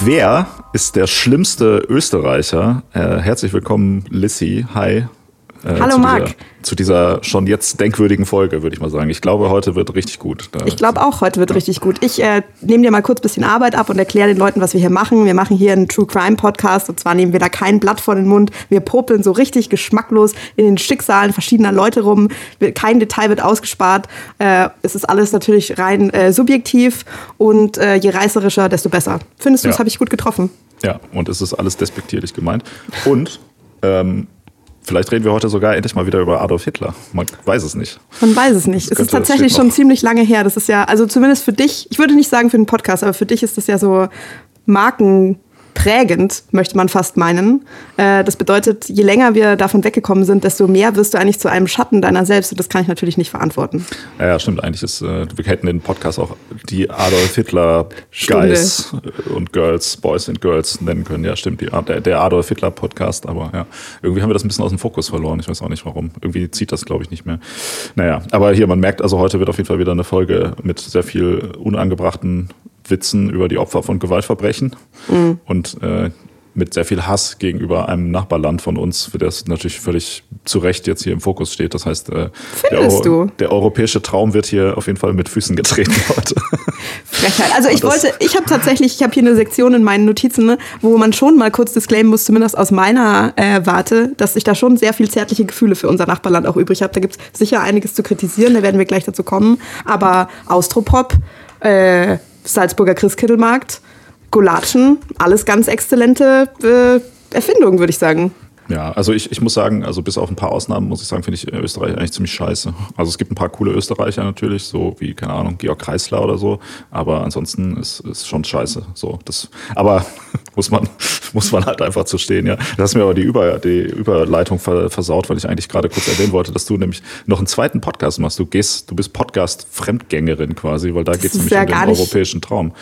Wer ist der schlimmste Österreicher? Äh, herzlich willkommen, Lissy. Hi. Äh, Hallo zu Marc. Dieser, zu dieser schon jetzt denkwürdigen Folge, würde ich mal sagen. Ich glaube, heute wird richtig gut. Ich glaube auch, heute wird ja. richtig gut. Ich äh, nehme dir mal kurz ein bisschen Arbeit ab und erkläre den Leuten, was wir hier machen. Wir machen hier einen True Crime Podcast und zwar nehmen wir da kein Blatt vor den Mund. Wir popeln so richtig geschmacklos in den Schicksalen verschiedener Leute rum. Kein Detail wird ausgespart. Äh, es ist alles natürlich rein äh, subjektiv und äh, je reißerischer, desto besser. Findest du, ja. das habe ich gut getroffen? Ja, und es ist alles despektierlich gemeint. Und ähm, Vielleicht reden wir heute sogar endlich mal wieder über Adolf Hitler. Man weiß es nicht. Man weiß es nicht. Es ist tatsächlich schon ziemlich lange her. Das ist ja, also zumindest für dich, ich würde nicht sagen für den Podcast, aber für dich ist das ja so Marken prägend, möchte man fast meinen. Äh, das bedeutet, je länger wir davon weggekommen sind, desto mehr wirst du eigentlich zu einem Schatten deiner selbst und das kann ich natürlich nicht verantworten. Ja, ja stimmt. Eigentlich ist, äh, wir hätten den Podcast auch die Adolf Hitler Guys und Girls, Boys and Girls nennen können. Ja, stimmt. Der Adolf Hitler Podcast, aber ja, irgendwie haben wir das ein bisschen aus dem Fokus verloren. Ich weiß auch nicht warum. Irgendwie zieht das, glaube ich, nicht mehr. Naja, aber hier, man merkt, also heute wird auf jeden Fall wieder eine Folge mit sehr viel unangebrachten Witzen über die Opfer von Gewaltverbrechen mhm. und äh, mit sehr viel Hass gegenüber einem Nachbarland von uns, für das natürlich völlig zu Recht jetzt hier im Fokus steht. Das heißt, äh, der, Euro, der, europäische Traum wird hier auf jeden Fall mit Füßen getreten heute. Frechheit. Also ich wollte, ich habe tatsächlich, ich habe hier eine Sektion in meinen Notizen, ne, wo man schon mal kurz disclaimen muss, zumindest aus meiner äh, Warte, dass ich da schon sehr viel zärtliche Gefühle für unser Nachbarland auch übrig habe. Da gibt es sicher einiges zu kritisieren, da werden wir gleich dazu kommen. Aber Austropop, äh, Salzburger Christkindlmarkt, Gulatschen, alles ganz exzellente äh, Erfindungen, würde ich sagen. Ja, also ich, ich muss sagen, also bis auf ein paar Ausnahmen muss ich sagen, finde ich Österreich eigentlich ziemlich scheiße. Also es gibt ein paar coole Österreicher natürlich, so wie, keine Ahnung, Georg Kreisler oder so, aber ansonsten ist es schon scheiße. So, das, aber muss man, muss man halt einfach zu stehen, ja. Du hast mir aber die, Über, die Überleitung versaut, weil ich eigentlich gerade kurz erwähnen wollte, dass du nämlich noch einen zweiten Podcast machst. Du gehst, du bist Podcast-Fremdgängerin quasi, weil da geht es nämlich um den europäischen Traum.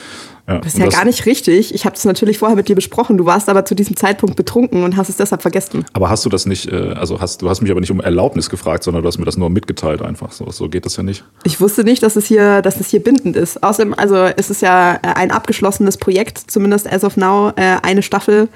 Ja, das ist ja das gar nicht richtig. Ich habe das natürlich vorher mit dir besprochen. Du warst aber zu diesem Zeitpunkt betrunken und hast es deshalb vergessen. Aber hast du das nicht, äh, also hast, du hast mich aber nicht um Erlaubnis gefragt, sondern du hast mir das nur mitgeteilt einfach. So, so geht das ja nicht. Ich wusste nicht, dass es hier, dass es hier bindend ist. Außerdem, also es ist ja äh, ein abgeschlossenes Projekt, zumindest as of now, äh, eine Staffel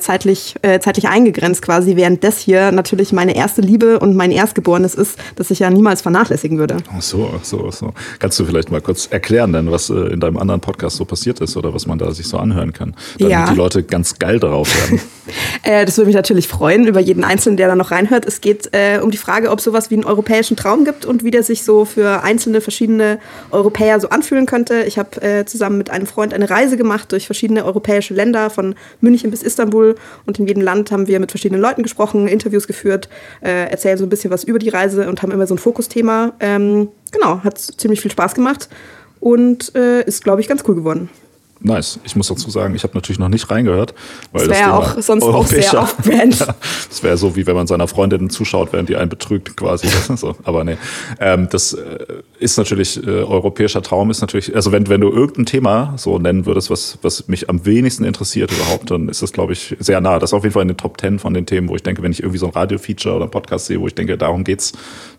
zeitlich, zeitlich eingegrenzt quasi, während das hier natürlich meine erste Liebe und mein Erstgeborenes ist, das ich ja niemals vernachlässigen würde. Ach so, ach so, ach so. Kannst du vielleicht mal kurz erklären, denn was in deinem anderen Podcast so passiert? Passiert ist oder was man da sich so anhören kann, damit ja. die Leute ganz geil darauf werden. äh, das würde mich natürlich freuen über jeden Einzelnen, der da noch reinhört. Es geht äh, um die Frage, ob es sowas wie einen europäischen Traum gibt und wie der sich so für einzelne verschiedene Europäer so anfühlen könnte. Ich habe äh, zusammen mit einem Freund eine Reise gemacht durch verschiedene europäische Länder, von München bis Istanbul. Und in jedem Land haben wir mit verschiedenen Leuten gesprochen, Interviews geführt, äh, erzählen so ein bisschen was über die Reise und haben immer so ein Fokusthema. Ähm, genau, hat ziemlich viel Spaß gemacht und äh, ist, glaube ich, ganz cool geworden. Nice. Ich muss dazu sagen, ich habe natürlich noch nicht reingehört. Weil das wäre auch sonst auch sehr off-brand. Ja, das wäre so, wie wenn man seiner Freundin zuschaut, während die einen betrügt quasi. so. Aber nee, ähm, das äh, ist natürlich, äh, europäischer Traum ist natürlich, also wenn, wenn du irgendein Thema so nennen würdest, was, was mich am wenigsten interessiert überhaupt, dann ist das, glaube ich, sehr nah. Das ist auf jeden Fall in den Top Ten von den Themen, wo ich denke, wenn ich irgendwie so ein Radio-Feature oder ein Podcast sehe, wo ich denke, darum geht's,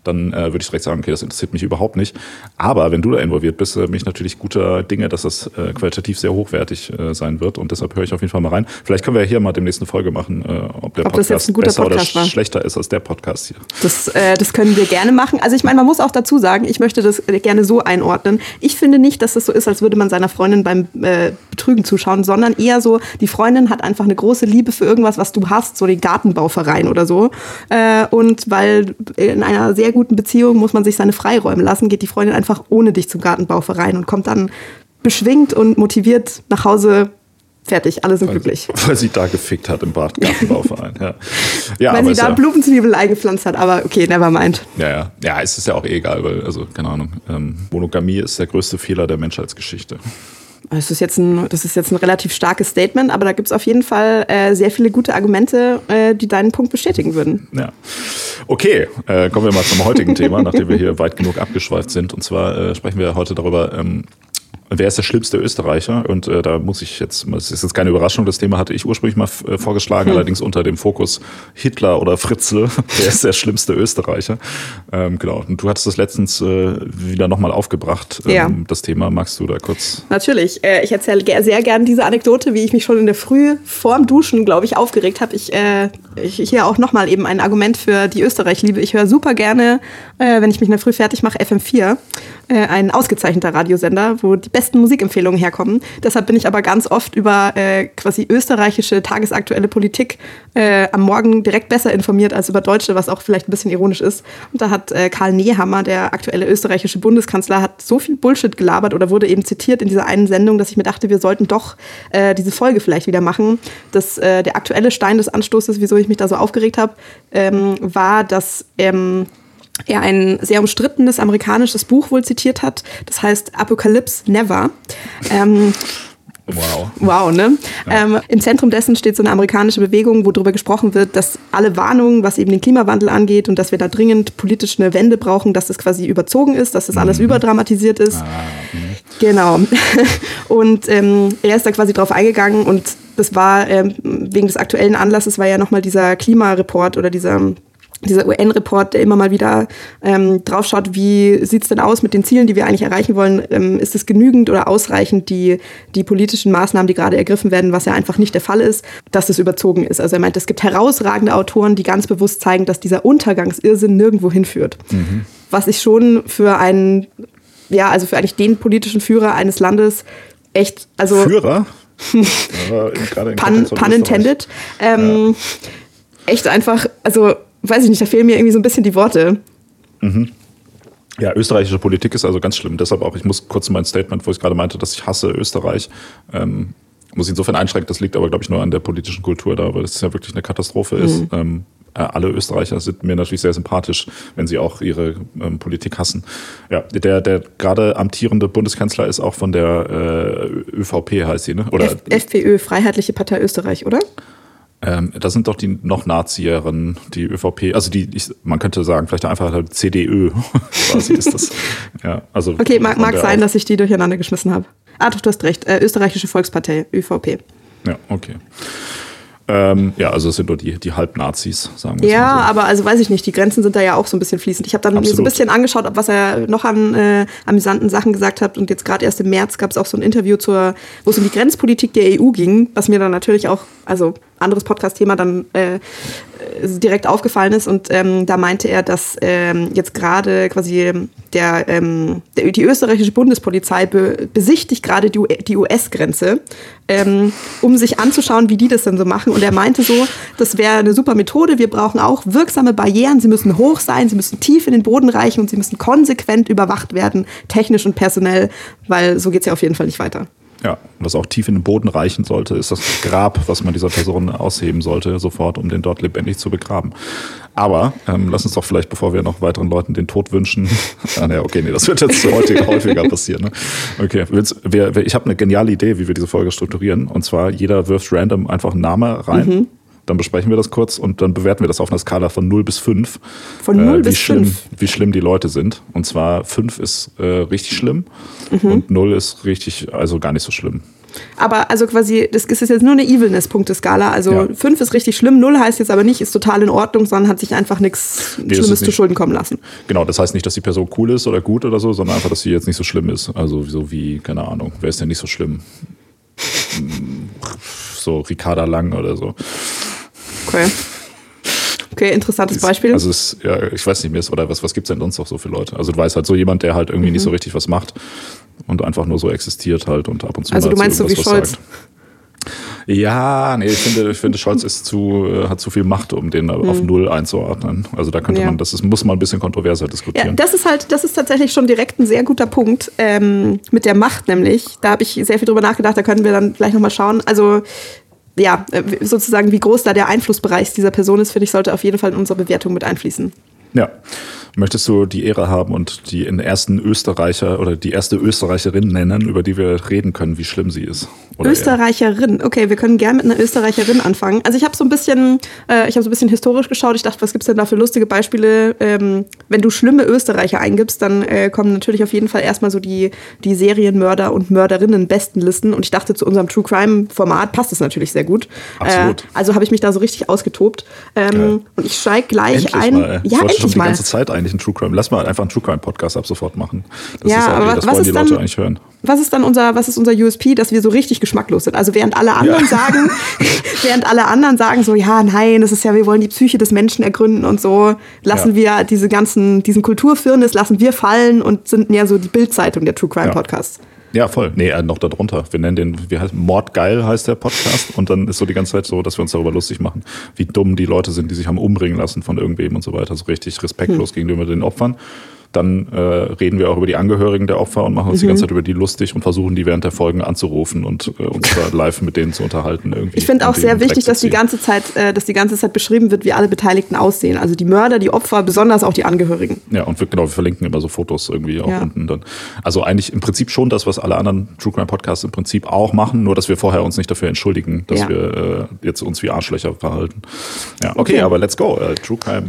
dann äh, würde ich direkt sagen, okay, das interessiert mich überhaupt nicht. Aber wenn du da involviert bist, äh, bin ich natürlich guter Dinge, dass das äh, qualitativ sehr hochwertig äh, sein wird. Und deshalb höre ich auf jeden Fall mal rein. Vielleicht können wir hier mal demnächst eine Folge machen, äh, ob der ob Podcast besser Podcast oder war. schlechter ist als der Podcast hier. Das, äh, das können wir gerne machen. Also ich meine, man muss auch dazu sagen, ich möchte das gerne so einordnen. Ich finde nicht, dass das so ist, als würde man seiner Freundin beim äh, Betrügen zuschauen, sondern eher so, die Freundin hat einfach eine große Liebe für irgendwas, was du hast, so den Gartenbauverein oder so. Äh, und weil in einer sehr guten Beziehung muss man sich seine Freiräume lassen, geht die Freundin einfach ohne dich zum Gartenbauverein und kommt dann beschwingt und motiviert nach Hause Fertig, alle sind weil, glücklich. Weil sie da gefickt hat im Badgartenbauverein. ja. ja, weil sie da ja, Blumenzwiebel eingepflanzt hat, aber okay, never mind. Ja, ja. Ja, es ist ja auch eh egal, weil, also, keine Ahnung, ähm, Monogamie ist der größte Fehler der Menschheitsgeschichte. Das ist jetzt ein, das ist jetzt ein relativ starkes Statement, aber da gibt es auf jeden Fall äh, sehr viele gute Argumente, äh, die deinen Punkt bestätigen würden. Ja. Okay, äh, kommen wir mal zum heutigen Thema, nachdem wir hier weit genug abgeschweift sind. Und zwar äh, sprechen wir heute darüber, ähm, wer ist der schlimmste Österreicher? Und äh, da muss ich jetzt, das ist jetzt keine Überraschung, das Thema hatte ich ursprünglich mal äh, vorgeschlagen, hm. allerdings unter dem Fokus Hitler oder Fritzl, wer ist der schlimmste Österreicher? Ähm, genau, und du hattest das letztens äh, wieder nochmal aufgebracht, ähm, ja. das Thema. Magst du da kurz? Natürlich, äh, ich erzähle sehr gern diese Anekdote, wie ich mich schon in der Früh vorm Duschen, glaube ich, aufgeregt habe. Ich, äh, ich hier auch nochmal eben ein Argument für die Österreich-Liebe. Ich höre super gerne, äh, wenn ich mich in der Früh fertig mache, FM4 äh, ein ausgezeichneter Radiosender, wo die besten Musikempfehlungen herkommen. Deshalb bin ich aber ganz oft über äh, quasi österreichische tagesaktuelle Politik äh, am Morgen direkt besser informiert als über deutsche, was auch vielleicht ein bisschen ironisch ist. Und da hat äh, Karl Nehammer, der aktuelle österreichische Bundeskanzler, hat so viel Bullshit gelabert oder wurde eben zitiert in dieser einen Sendung, dass ich mir dachte, wir sollten doch äh, diese Folge vielleicht wieder machen. Das, äh, der aktuelle Stein des Anstoßes, wieso ich mich da so aufgeregt habe, ähm, war, dass ähm, er ein sehr umstrittenes amerikanisches Buch wohl zitiert hat. Das heißt Apocalypse Never. Ähm, Wow. Wow, ne? Ja. Ähm, Im Zentrum dessen steht so eine amerikanische Bewegung, wo darüber gesprochen wird, dass alle Warnungen, was eben den Klimawandel angeht und dass wir da dringend politisch eine Wende brauchen, dass das quasi überzogen ist, dass das alles mhm. überdramatisiert ist. Ah, genau. und ähm, er ist da quasi drauf eingegangen und das war ähm, wegen des aktuellen Anlasses war ja nochmal dieser Klimareport oder dieser dieser UN-Report, der immer mal wieder ähm, draufschaut, wie sieht es denn aus mit den Zielen, die wir eigentlich erreichen wollen? Ähm, ist es genügend oder ausreichend, die, die politischen Maßnahmen, die gerade ergriffen werden, was ja einfach nicht der Fall ist, dass es überzogen ist? Also er meint, es gibt herausragende Autoren, die ganz bewusst zeigen, dass dieser Untergangsirrsinn nirgendwo hinführt. Mhm. Was ich schon für einen, ja, also für eigentlich den politischen Führer eines Landes echt, also. Führer? Pun, pun intended. Ähm, ja. Echt einfach, also weiß ich nicht, da fehlen mir irgendwie so ein bisschen die Worte. Mhm. Ja, österreichische Politik ist also ganz schlimm. Deshalb auch, ich muss kurz mein Statement, wo ich gerade meinte, dass ich hasse Österreich, ähm, muss ich insofern einschränken. Das liegt aber, glaube ich, nur an der politischen Kultur da, weil es ja wirklich eine Katastrophe mhm. ist. Ähm, äh, alle Österreicher sind mir natürlich sehr sympathisch, wenn sie auch ihre ähm, Politik hassen. Ja, der, der gerade amtierende Bundeskanzler ist auch von der äh, ÖVP, heißt sie, ne? Oder F FPÖ, Freiheitliche Partei Österreich, oder? Ähm, das sind doch die noch Nazieren, die ÖVP, also die, ich, man könnte sagen, vielleicht einfach halt CDÖ quasi ist das. Ja, also okay, mag, mag sein, dass ich die durcheinander geschmissen habe. Ah, doch, du hast recht. Äh, Österreichische Volkspartei, ÖVP. Ja, okay. Ähm, ja, also es sind nur die, die Halbnazis, sagen wir Ja, so. aber also weiß ich nicht, die Grenzen sind da ja auch so ein bisschen fließend. Ich habe dann Absolut. mir so ein bisschen angeschaut, was er noch an äh, amüsanten Sachen gesagt hat. Und jetzt gerade erst im März gab es auch so ein Interview, zur, wo es um die Grenzpolitik der EU ging, was mir dann natürlich auch, also anderes Podcast-Thema dann äh, direkt aufgefallen ist. Und ähm, da meinte er, dass ähm, jetzt gerade quasi der, ähm, der, die österreichische Bundespolizei be besichtigt gerade die, die US-Grenze, ähm, um sich anzuschauen, wie die das denn so machen. Und er meinte so, das wäre eine super Methode. Wir brauchen auch wirksame Barrieren. Sie müssen hoch sein, sie müssen tief in den Boden reichen und sie müssen konsequent überwacht werden, technisch und personell, weil so geht es ja auf jeden Fall nicht weiter. Ja, was auch tief in den Boden reichen sollte, ist das Grab, was man dieser Person ausheben sollte, sofort, um den dort lebendig zu begraben. Aber ähm, lass uns doch vielleicht, bevor wir noch weiteren Leuten den Tod wünschen. ah, ne, okay, nee, das wird jetzt häufiger, häufiger passieren. Ne? Okay, wir, wir, ich habe eine geniale Idee, wie wir diese Folge strukturieren. Und zwar, jeder wirft random einfach einen Namen rein. Mhm. Dann besprechen wir das kurz und dann bewerten wir das auf einer Skala von 0 bis 5. Von 0 äh, bis schlimm, 5? Wie schlimm die Leute sind. Und zwar 5 ist äh, richtig schlimm mhm. und 0 ist richtig, also gar nicht so schlimm. Aber also quasi, das ist jetzt nur eine Evilness-Punkte-Skala. Also 5 ja. ist richtig schlimm, 0 heißt jetzt aber nicht, ist total in Ordnung, sondern hat sich einfach nichts nee, Schlimmes zu Schulden kommen lassen. Genau, das heißt nicht, dass die Person cool ist oder gut oder so, sondern einfach, dass sie jetzt nicht so schlimm ist. Also so wie, keine Ahnung, wer ist denn nicht so schlimm? so Ricarda Lang oder so. Okay. Okay, interessantes Beispiel. Also es, ja, ich weiß nicht mehr, oder was, was gibt es denn sonst noch so für Leute? Also du weißt halt so jemand, der halt irgendwie mhm. nicht so richtig was macht und einfach nur so existiert halt und ab und zu also du meinst so wie Scholz? Sagt. Ja, nee, ich finde, ich finde Scholz ist zu, äh, hat zu viel Macht, um den mhm. auf Null einzuordnen. Also da könnte ja. man, das ist, muss man ein bisschen kontroverser diskutieren. Ja, das ist halt, das ist tatsächlich schon direkt ein sehr guter Punkt ähm, mit der Macht nämlich. Da habe ich sehr viel drüber nachgedacht, da können wir dann gleich nochmal schauen. Also ja, äh, sozusagen, wie groß da der Einflussbereich dieser Person ist, finde ich, sollte auf jeden Fall in unsere Bewertung mit einfließen. Ja. Möchtest du die Ehre haben und die ersten Österreicher oder die erste Österreicherin nennen, über die wir reden können, wie schlimm sie ist? Oder Österreicherin, okay, wir können gerne mit einer Österreicherin anfangen. Also ich habe so ein bisschen, äh, ich habe so ein bisschen historisch geschaut. Ich dachte, was gibt es denn da für lustige Beispiele? Ähm, wenn du schlimme Österreicher eingibst, dann äh, kommen natürlich auf jeden Fall erstmal so die, die Serienmörder und Mörderinnen Bestenlisten. Und ich dachte, zu unserem True Crime Format passt es natürlich sehr gut. Absolut. Äh, also habe ich mich da so richtig ausgetobt. Ähm, und ich steige gleich endlich ein. Mal. Ja, ich endlich schon die mal. ganze Zeit eigentlich einen True Crime. Lass mal einfach einen True Crime Podcast ab sofort machen. Das Ja, ist aber das was wollen ist die Leute dann- eigentlich hören. Was ist dann unser, was ist unser USP, dass wir so richtig geschmacklos sind? Also während alle anderen Ja. sagen, während alle anderen sagen so, ja, nein, das ist ja, wir wollen die Psyche des Menschen ergründen und so, lassen wir diese ganzen, diesen Kulturfirnis lassen wir fallen und sind mehr so die Bildzeitung der True Crime Ja. Podcasts. Ja, voll. Nee, äh, noch darunter. Wir nennen den, wie heißt, Mordgeil heißt der Podcast. Und dann ist so die ganze Zeit so, dass wir uns darüber lustig machen, wie dumm die Leute sind, die sich haben umbringen lassen von irgendwem und so weiter. So richtig Hm. respektlos gegenüber den Opfern. Dann äh, reden wir auch über die Angehörigen der Opfer und machen uns die Mhm. ganze Zeit über die lustig und versuchen die während der Folgen anzurufen und äh, uns da live mit denen zu unterhalten. Irgendwie Ich finde auch sehr wichtig, dass die ganze Zeit, äh, dass die ganze Zeit beschrieben wird, wie alle Beteiligten aussehen. Also die Mörder, die Opfer, besonders auch die Angehörigen. Ja, und wir, genau, wir verlinken immer so Fotos irgendwie auch Ja. unten dann. Also eigentlich im Prinzip schon das, was alle anderen True Crime Podcasts im Prinzip auch machen, nur dass wir vorher uns nicht dafür entschuldigen, dass Ja. wir äh, jetzt uns wie Arschlöcher verhalten. Ja, okay, Okay. aber let's go. Äh, True Crime.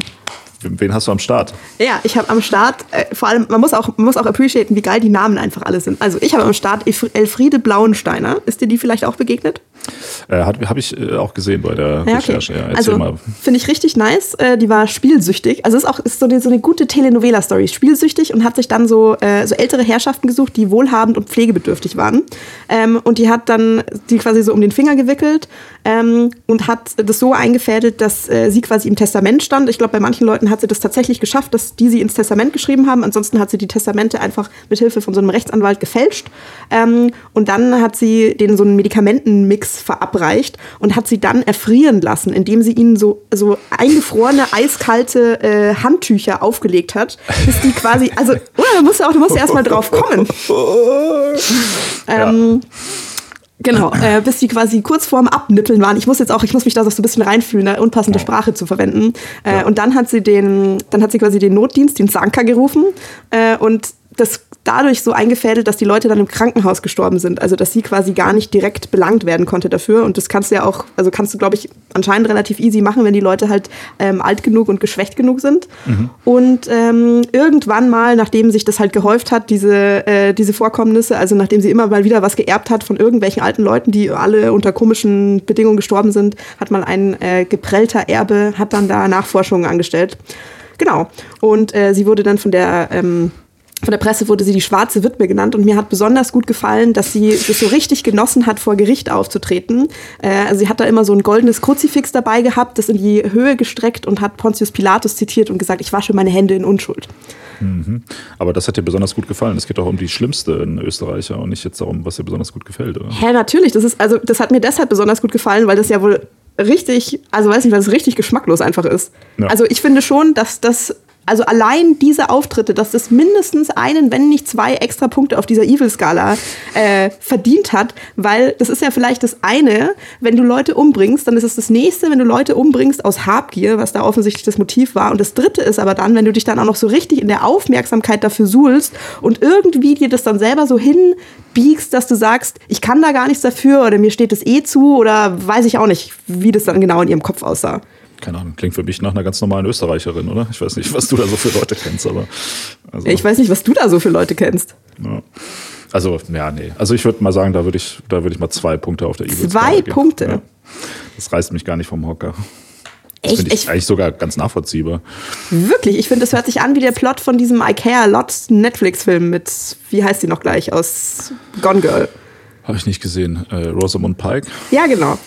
Wen hast du am Start? Ja, ich habe am Start, äh, vor allem, man muss, auch, man muss auch appreciaten, wie geil die Namen einfach alle sind. Also ich habe am Start Elf- Elfriede Blauensteiner. Ist dir die vielleicht auch begegnet? Äh, Habe ich äh, auch gesehen bei der Ja, Recherche. Ja, also finde ich richtig nice. Äh, die war spielsüchtig. Also ist auch ist so, eine, so eine gute Telenovela-Story. Spielsüchtig und hat sich dann so, äh, so ältere Herrschaften gesucht, die wohlhabend und pflegebedürftig waren. Ähm, und die hat dann die quasi so um den Finger gewickelt ähm, und hat das so eingefädelt, dass äh, sie quasi im Testament stand. Ich glaube, bei manchen Leuten hat sie das tatsächlich geschafft, dass die sie ins Testament geschrieben haben. Ansonsten hat sie die Testamente einfach mit Hilfe von so einem Rechtsanwalt gefälscht. Ähm, und dann hat sie denen so einen Medikamentenmix verabreicht und hat sie dann erfrieren lassen, indem sie ihnen so, so eingefrorene, eiskalte äh, Handtücher aufgelegt hat, bis die quasi, also, oder, du musst ja auch, du musst ja erstmal drauf kommen. Ähm, Genau, äh, bis die quasi kurz vorm Abnippeln waren. Ich muss jetzt auch, ich muss mich da so ein bisschen reinfühlen, da unpassende Sprache zu verwenden. Äh, Und dann hat sie den, dann hat sie quasi den Notdienst, den Sanka gerufen äh, und das dadurch so eingefädelt, dass die Leute dann im Krankenhaus gestorben sind. Also dass sie quasi gar nicht direkt belangt werden konnte dafür. Und das kannst du ja auch, also kannst du, glaube ich, anscheinend relativ easy machen, wenn die Leute halt ähm, alt genug und geschwächt genug sind. Und ähm, irgendwann mal, nachdem sich das halt gehäuft hat, diese, äh, diese Vorkommnisse, also nachdem sie immer mal wieder was geerbt hat von irgendwelchen alten Leuten, die alle unter komischen Bedingungen gestorben sind, hat mal ein äh, geprellter Erbe, hat dann da Nachforschungen angestellt. Genau. Und äh, sie wurde dann von der ähm, von der Presse wurde sie die schwarze Witwe genannt und mir hat besonders gut gefallen, dass sie das so richtig genossen hat, vor Gericht aufzutreten. Äh, also sie hat da immer so ein goldenes Kruzifix dabei gehabt, das in die Höhe gestreckt und hat Pontius Pilatus zitiert und gesagt, ich wasche meine Hände in Unschuld. Aber das hat dir besonders gut gefallen. Es geht doch um die schlimmsten Österreicher und nicht jetzt darum, was dir besonders gut gefällt, oder? Hä, natürlich, das ist, also das hat mir deshalb besonders gut gefallen, weil das ja wohl richtig, also weiß nicht, weil es richtig geschmacklos einfach ist. Ja. Also ich finde schon, dass das, also allein diese Auftritte, dass das mindestens einen, wenn nicht zwei extra Punkte auf dieser Evil-Skala äh, verdient hat, weil das ist ja vielleicht das eine, wenn du Leute umbringst, dann ist es das nächste, wenn du Leute umbringst aus Habgier, was da offensichtlich das Motiv war. Und das dritte ist aber dann, wenn du dich dann auch noch so richtig in der Aufmerksamkeit dafür suhlst und irgendwie dir das dann selber so hinbiegst, dass du sagst, ich kann da gar nichts dafür oder mir steht das eh zu oder weiß ich auch nicht, wie das dann genau in ihrem Kopf aussah. Keine Ahnung, klingt für mich nach einer ganz normalen Österreicherin, oder? Ich weiß nicht, was du da so für Leute kennst, aber. Also, Ich weiß nicht, was du da so für Leute kennst. ja. Also, ja, nee. Also ich würde mal sagen, da würde ich, da würde ich mal zwei Punkte auf der Evil Zwei Punkte? Das reißt mich gar nicht vom Hocker. Das finde ich Ich- eigentlich sogar ganz nachvollziehbar. Wirklich, ich finde, das hört sich an wie der Plot von diesem IKEA Lot Netflix-Film mit, wie heißt die noch gleich, aus Gone Girl. Habe ich nicht gesehen. Äh, Rosamund Pike. Ja, genau.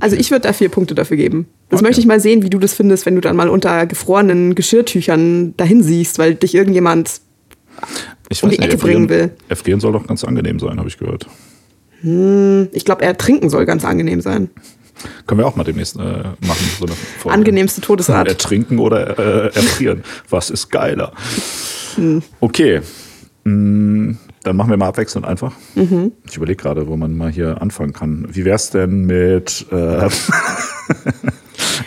Also ich würde da vier Punkte dafür geben. Das Okay. möchte ich mal sehen, wie du das findest, wenn du dann mal unter gefrorenen Geschirrtüchern dahin siehst, weil dich irgendjemand Ich Um die Ecke bringen will. Erfrieren soll doch ganz angenehm sein, habe ich gehört. Ich glaube, ertrinken soll ganz angenehm sein. Können wir auch mal demnächst äh, machen, so eine Folge. Angenehmste Todesart. Ertrinken oder äh, erfrieren. Was ist geiler? Hm. Okay. Mm, Dann machen wir mal abwechselnd einfach. Mhm. Ich überlege gerade, wo man mal hier anfangen kann. Wie wär's denn mit. Äh,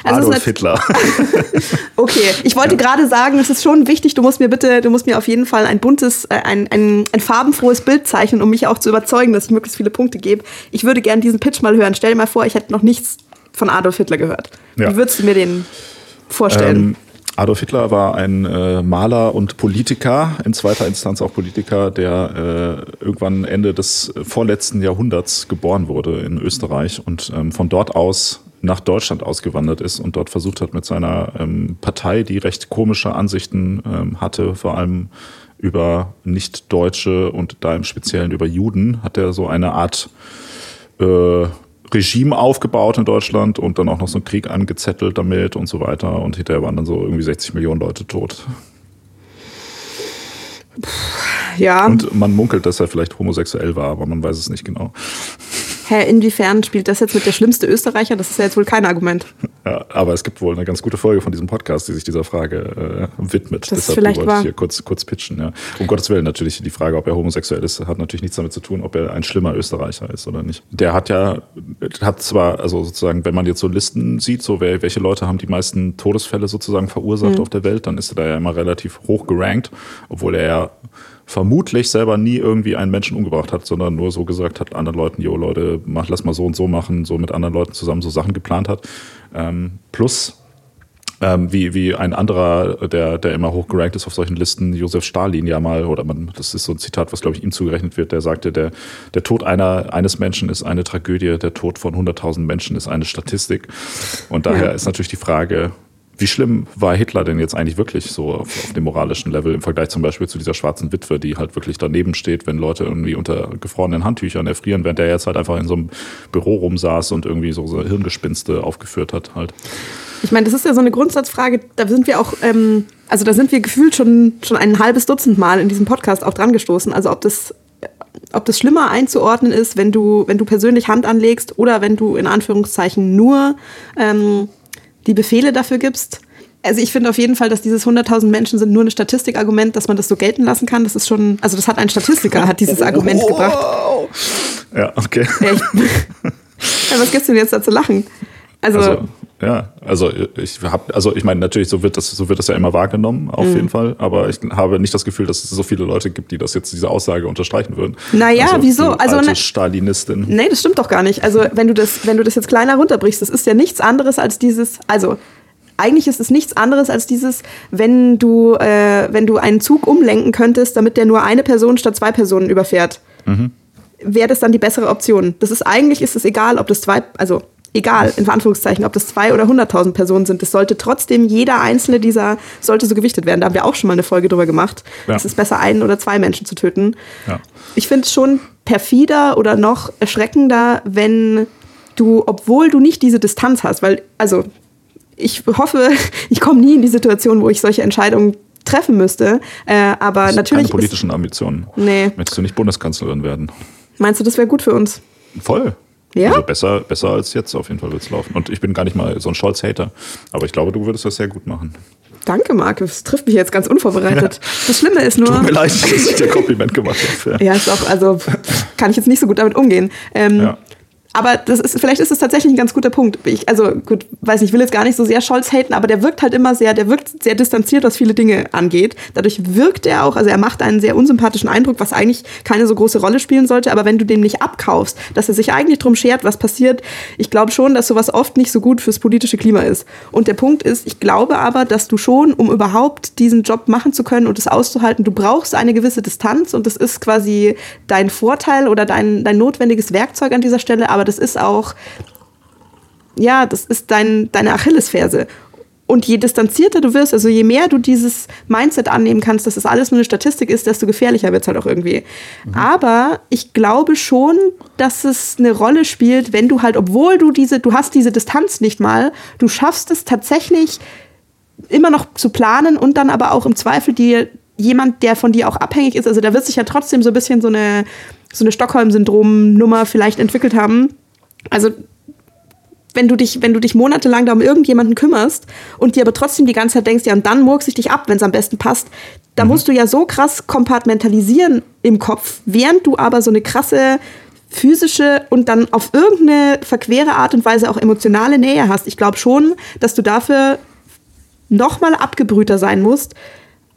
Also Adolf Hitler. okay, ich wollte ja. gerade sagen, es ist schon wichtig, du musst mir bitte, du musst mir auf jeden Fall ein buntes, äh, ein, ein, ein farbenfrohes Bild zeichnen, um mich auch zu überzeugen, dass ich möglichst viele Punkte gebe. Ich würde gerne diesen Pitch mal hören. Stell dir mal vor, ich hätte noch nichts von Adolf Hitler gehört. Ja. Wie würdest du mir den vorstellen? Ähm, Adolf Hitler war ein äh, Maler und Politiker, in zweiter Instanz auch Politiker, der äh, irgendwann Ende des vorletzten Jahrhunderts geboren wurde in Österreich und ähm, von dort aus nach Deutschland ausgewandert ist und dort versucht hat mit seiner ähm, Partei, die recht komische Ansichten ähm, hatte, vor allem über Nicht-Deutsche und da im Speziellen über Juden, hat er so eine Art äh, Regime aufgebaut in Deutschland und dann auch noch so einen Krieg angezettelt damit und so weiter. Und hinterher waren dann so irgendwie 60 Millionen Leute tot. Ja. Und man munkelt, dass er vielleicht homosexuell war, aber man weiß es nicht genau. Hä, inwiefern spielt das jetzt mit der schlimmste Österreicher? Das ist ja jetzt wohl kein Argument. Ja, aber es gibt wohl eine ganz gute Folge von diesem Podcast, die sich dieser Frage äh, widmet. Das Deshalb vielleicht wollte ich hier kurz, kurz pitchen. Ja. Um Gottes Willen natürlich die Frage, ob er homosexuell ist, hat natürlich nichts damit zu tun, ob er ein schlimmer Österreicher ist oder nicht. Der hat ja, hat zwar, also sozusagen, wenn man jetzt so Listen sieht, so welche Leute haben die meisten Todesfälle sozusagen verursacht mhm. auf der Welt, dann ist er da ja immer relativ hoch gerankt, obwohl er ja vermutlich selber nie irgendwie einen Menschen umgebracht hat, sondern nur so gesagt hat anderen Leuten, jo Leute, mach, lass mal so und so machen, so mit anderen Leuten zusammen so Sachen geplant hat. Ähm, plus ähm, wie, wie ein anderer, der, der immer hochgerankt ist auf solchen Listen, Josef Stalin ja mal, oder man, das ist so ein Zitat, was glaube ich ihm zugerechnet wird, der sagte, der, der Tod einer, eines Menschen ist eine Tragödie, der Tod von 100.000 Menschen ist eine Statistik. Und daher ja. ist natürlich die Frage, wie schlimm war Hitler denn jetzt eigentlich wirklich so auf, auf, dem moralischen Level im Vergleich zum Beispiel zu dieser schwarzen Witwe, die halt wirklich daneben steht, wenn Leute irgendwie unter gefrorenen Handtüchern erfrieren, während der jetzt halt einfach in so einem Büro rumsaß und irgendwie so, so Hirngespinste aufgeführt hat halt. Ich meine, das ist ja so eine Grundsatzfrage, da sind wir auch, ähm, also da sind wir gefühlt schon, schon ein halbes Dutzend Mal in diesem Podcast auch dran gestoßen. Also ob das ob das schlimmer einzuordnen ist, wenn du, wenn du persönlich Hand anlegst oder wenn du in Anführungszeichen nur ähm, die Befehle dafür gibst. Also ich finde auf jeden Fall, dass dieses 100.000 Menschen sind nur ein Statistikargument, dass man das so gelten lassen kann. Das ist schon, also das hat ein Statistiker, hat dieses Argument gebracht. Ja, okay. Ja, ich, was gibst du denn jetzt da zu lachen? Also, also ja, also ich habe, also ich meine natürlich, so wird das, so wird das ja immer wahrgenommen, auf mhm. jeden Fall. Aber ich habe nicht das Gefühl, dass es so viele Leute gibt, die das jetzt diese Aussage unterstreichen würden. Naja, also, wieso? Also eine Stalinistin. Nee, das stimmt doch gar nicht. Also wenn du das, wenn du das jetzt kleiner runterbrichst, das ist ja nichts anderes als dieses, also eigentlich ist es nichts anderes als dieses, wenn du, äh, wenn du einen Zug umlenken könntest, damit der nur eine Person statt zwei Personen überfährt. Mhm. Wäre das dann die bessere Option? Das ist eigentlich ist es egal, ob das zwei, also egal, in Anführungszeichen, ob das zwei oder hunderttausend Personen sind, es sollte trotzdem jeder einzelne dieser sollte so gewichtet werden. Da haben wir auch schon mal eine Folge drüber gemacht. Ja. Es ist besser, einen oder zwei Menschen zu töten. Ja. Ich finde es schon perfider oder noch erschreckender, wenn du, obwohl du nicht diese Distanz hast, weil, also, ich hoffe, ich komme nie in die Situation, wo ich solche Entscheidungen treffen müsste. Äh, aber das natürlich. Keine politischen Ambitionen. Nee. Möchtest du nicht Bundeskanzlerin werden? Meinst du, das wäre gut für uns? Voll. Ja? Also besser, besser als jetzt auf jeden Fall wird es laufen. Und ich bin gar nicht mal so ein Scholz-Hater. Aber ich glaube, du würdest das sehr gut machen. Danke, Marc. Das trifft mich jetzt ganz unvorbereitet. Ja. Das Schlimme ist nur. Tut mir leid, dass ich dir Kompliment gemacht habe. Ja, ist auch, also kann ich jetzt nicht so gut damit umgehen. Ähm, ja. Aber das ist, vielleicht ist es tatsächlich ein ganz guter Punkt. Ich, also gut, weiß nicht, ich will jetzt gar nicht so sehr Scholz haten, aber der wirkt halt immer sehr, der wirkt sehr distanziert, was viele Dinge angeht. Dadurch wirkt er auch, also er macht einen sehr unsympathischen Eindruck, was eigentlich keine so große Rolle spielen sollte. Aber wenn du dem nicht abkaufst, dass er sich eigentlich drum schert, was passiert, ich glaube schon, dass sowas oft nicht so gut fürs politische Klima ist. Und der Punkt ist, ich glaube aber, dass du schon, um überhaupt diesen Job machen zu können und es auszuhalten, du brauchst eine gewisse Distanz und das ist quasi dein Vorteil oder dein, dein notwendiges Werkzeug an dieser Stelle. Aber das ist auch, ja, das ist dein, deine Achillesferse. Und je distanzierter du wirst, also je mehr du dieses Mindset annehmen kannst, dass das alles nur eine Statistik ist, desto gefährlicher wird es halt auch irgendwie. Mhm. Aber ich glaube schon, dass es eine Rolle spielt, wenn du halt, obwohl du diese, du hast diese Distanz nicht mal, du schaffst es tatsächlich immer noch zu planen und dann aber auch im Zweifel dir jemand, der von dir auch abhängig ist, also da wird sich ja trotzdem so ein bisschen so eine, so eine Stockholm-Syndrom-Nummer vielleicht entwickelt haben also wenn du dich, wenn du dich monatelang da um irgendjemanden kümmerst und dir aber trotzdem die ganze Zeit denkst, ja, und dann murks ich dich ab, wenn es am besten passt, da mhm. musst du ja so krass kompartmentalisieren im Kopf, während du aber so eine krasse physische und dann auf irgendeine verquere Art und Weise auch emotionale Nähe hast. Ich glaube schon, dass du dafür nochmal abgebrühter sein musst,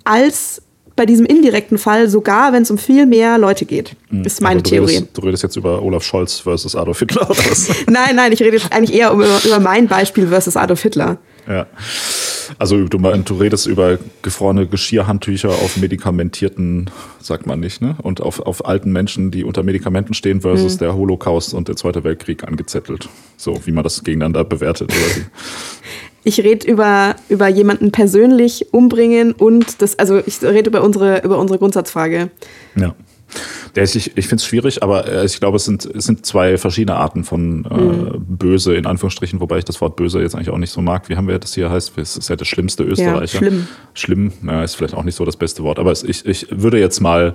als bei diesem indirekten Fall, sogar wenn es um viel mehr Leute geht. Mhm. Ist meine du Theorie. Redest, du redest jetzt über Olaf Scholz versus Adolf Hitler oder was? nein, nein, ich rede jetzt eigentlich eher über, über mein Beispiel versus Adolf Hitler. Ja. Also du, du redest über gefrorene Geschirrhandtücher auf medikamentierten, sagt man nicht, ne? Und auf, auf alten Menschen, die unter Medikamenten stehen, versus mhm. der Holocaust und der Zweite Weltkrieg angezettelt. So, wie man das gegeneinander bewertet. Ich rede über, über jemanden persönlich umbringen und das, also ich rede über unsere, über unsere Grundsatzfrage. Ja. Ich ich finde es schwierig, aber äh, ich glaube, es sind, es sind zwei verschiedene Arten von äh, mhm. böse, in Anführungsstrichen, wobei ich das Wort böse jetzt eigentlich auch nicht so mag. Wie haben wir das hier heißt? Es ist ja der schlimmste Österreicher. Ja, schlimm. Schlimm, ja, ist vielleicht auch nicht so das beste Wort, aber es, ich, ich würde jetzt mal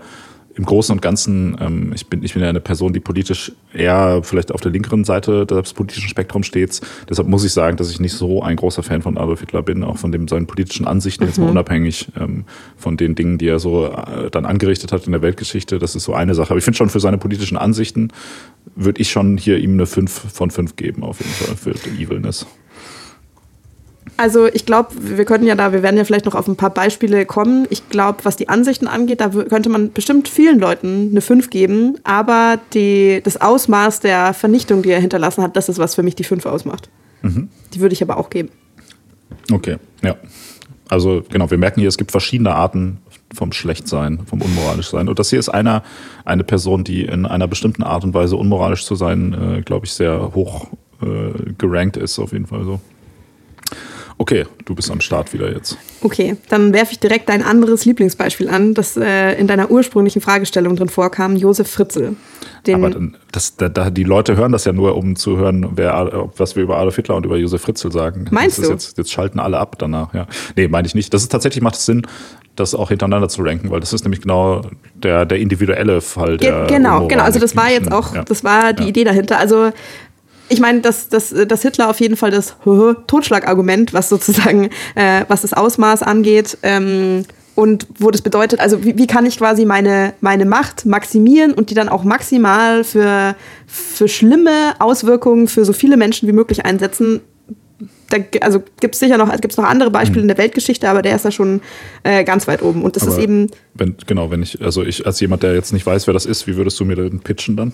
im Großen und Ganzen, ähm, ich, bin, ich bin ja eine Person, die politisch eher vielleicht auf der linkeren Seite des politischen Spektrums steht. Deshalb muss ich sagen, dass ich nicht so ein großer Fan von Adolf Hitler bin, auch von dem, seinen politischen Ansichten, mhm. jetzt mal mhm. unabhängig ähm, von den Dingen, die er so äh, dann angerichtet hat in der Weltgeschichte. Das ist so eine Sache. Aber ich finde schon für seine politischen Ansichten würde ich schon hier ihm eine 5 von 5 geben, auf jeden Fall, für die Evilness. Also ich glaube, wir könnten ja da, wir werden ja vielleicht noch auf ein paar Beispiele kommen. Ich glaube, was die Ansichten angeht, da könnte man bestimmt vielen Leuten eine 5 geben, aber die, das Ausmaß der Vernichtung, die er hinterlassen hat, das ist, was für mich die 5 ausmacht. Mhm. Die würde ich aber auch geben. Okay, ja. Also genau, wir merken hier, es gibt verschiedene Arten vom Schlechtsein, vom unmoralisch sein. Und das hier ist einer, eine Person, die in einer bestimmten Art und Weise unmoralisch zu sein, äh, glaube ich, sehr hoch äh, gerankt ist, auf jeden Fall so. Okay, du bist am Start wieder jetzt. Okay, dann werfe ich direkt ein anderes Lieblingsbeispiel an, das äh, in deiner ursprünglichen Fragestellung drin vorkam, Josef Fritzl. Aber das, da, da, die Leute hören das ja nur, um zu hören, wer, was wir über Adolf Hitler und über Josef Fritzl sagen. Meinst du? Jetzt, jetzt, schalten alle ab danach, ja. Nee, meine ich nicht. Das ist tatsächlich, macht es Sinn, das auch hintereinander zu ranken, weil das ist nämlich genau der, der individuelle Fall der. Ge genau, genau. Also das war jetzt auch, ja. das war die ja. Idee dahinter. Also ich meine, dass, dass, dass Hitler auf jeden Fall das Totschlagargument, was sozusagen, äh, was das Ausmaß angeht, ähm, und wo das bedeutet, also wie, wie, kann ich quasi meine, meine Macht maximieren und die dann auch maximal für, für schlimme Auswirkungen für so viele Menschen wie möglich einsetzen, da, also gibt es sicher noch, gibt's noch andere Beispiele mhm. in der Weltgeschichte, aber der ist da schon äh, ganz weit oben. Und das aber ist eben. Wenn, genau, wenn ich, also ich als jemand, der jetzt nicht weiß, wer das ist, wie würdest du mir den pitchen dann?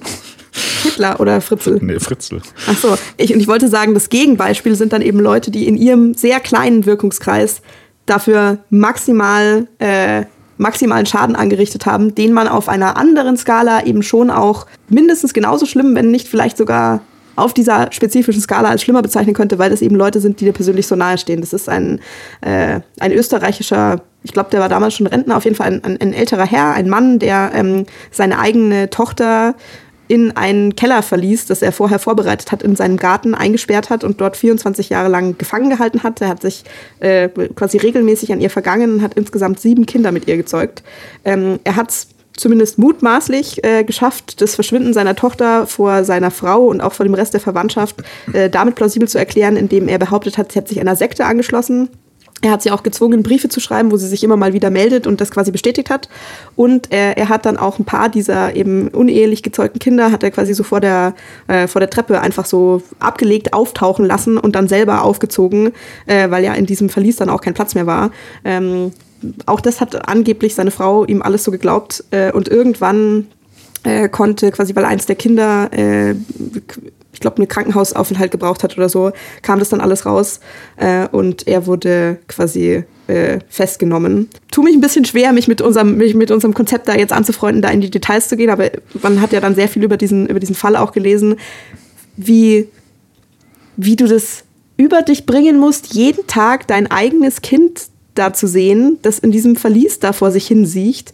Hitler oder Fritzl? Nee, Fritzl. Ach so, ich, und ich wollte sagen, das Gegenbeispiel sind dann eben Leute, die in ihrem sehr kleinen Wirkungskreis dafür maximal äh, maximalen Schaden angerichtet haben, den man auf einer anderen Skala eben schon auch mindestens genauso schlimm, wenn nicht vielleicht sogar auf dieser spezifischen Skala als schlimmer bezeichnen könnte, weil das eben Leute sind, die dir persönlich so nahe stehen. Das ist ein, äh, ein österreichischer, ich glaube, der war damals schon Rentner, auf jeden Fall ein, ein, ein älterer Herr, ein Mann, der ähm, seine eigene Tochter in einen Keller verließ, das er vorher vorbereitet hat, in seinem Garten eingesperrt hat und dort 24 Jahre lang gefangen gehalten hat. Er hat sich äh, quasi regelmäßig an ihr vergangen und hat insgesamt sieben Kinder mit ihr gezeugt. Ähm, er hat es zumindest mutmaßlich äh, geschafft, das Verschwinden seiner Tochter vor seiner Frau und auch vor dem Rest der Verwandtschaft äh, damit plausibel zu erklären, indem er behauptet hat, sie hat sich einer Sekte angeschlossen. Er hat sie auch gezwungen, Briefe zu schreiben, wo sie sich immer mal wieder meldet und das quasi bestätigt hat. Und äh, er hat dann auch ein paar dieser eben unehelich gezeugten Kinder, hat er quasi so vor der, äh, vor der Treppe einfach so abgelegt auftauchen lassen und dann selber aufgezogen, äh, weil ja in diesem Verlies dann auch kein Platz mehr war. Ähm, auch das hat angeblich seine Frau ihm alles so geglaubt. Äh, und irgendwann äh, konnte quasi, weil eins der Kinder, äh, ich glaube, einen Krankenhausaufenthalt gebraucht hat oder so, kam das dann alles raus äh, und er wurde quasi äh, festgenommen. Tu mich ein bisschen schwer, mich mit unserem, mich mit unserem Konzept da jetzt anzufreunden, da in die Details zu gehen, aber man hat ja dann sehr viel über diesen, über diesen Fall auch gelesen, wie, wie du das über dich bringen musst, jeden Tag dein eigenes Kind da zu sehen, das in diesem Verlies da vor sich hin sieht,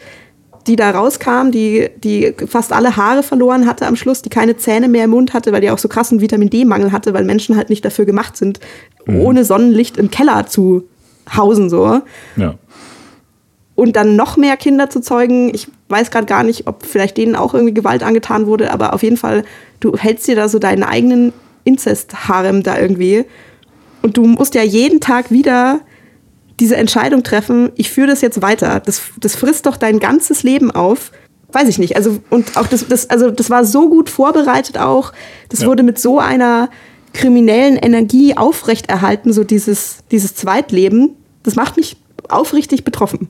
die da rauskam, die, die fast alle Haare verloren hatte am Schluss, die keine Zähne mehr im Mund hatte, weil die auch so krassen Vitamin D-Mangel hatte, weil Menschen halt nicht dafür gemacht sind, mhm. ohne Sonnenlicht im Keller zu hausen so. Ja. Und dann noch mehr Kinder zu zeugen. Ich weiß gerade gar nicht, ob vielleicht denen auch irgendwie Gewalt angetan wurde, aber auf jeden Fall, du hältst dir da so deinen eigenen Inzest-Harem da irgendwie. Und du musst ja jeden Tag wieder diese Entscheidung treffen, ich führe das jetzt weiter. Das, das frisst doch dein ganzes Leben auf. weiß ich nicht. Also, und auch das, das, also das war so gut vorbereitet auch. Das ja. wurde mit so einer kriminellen Energie aufrechterhalten, so dieses, dieses Zweitleben. Das macht mich aufrichtig betroffen.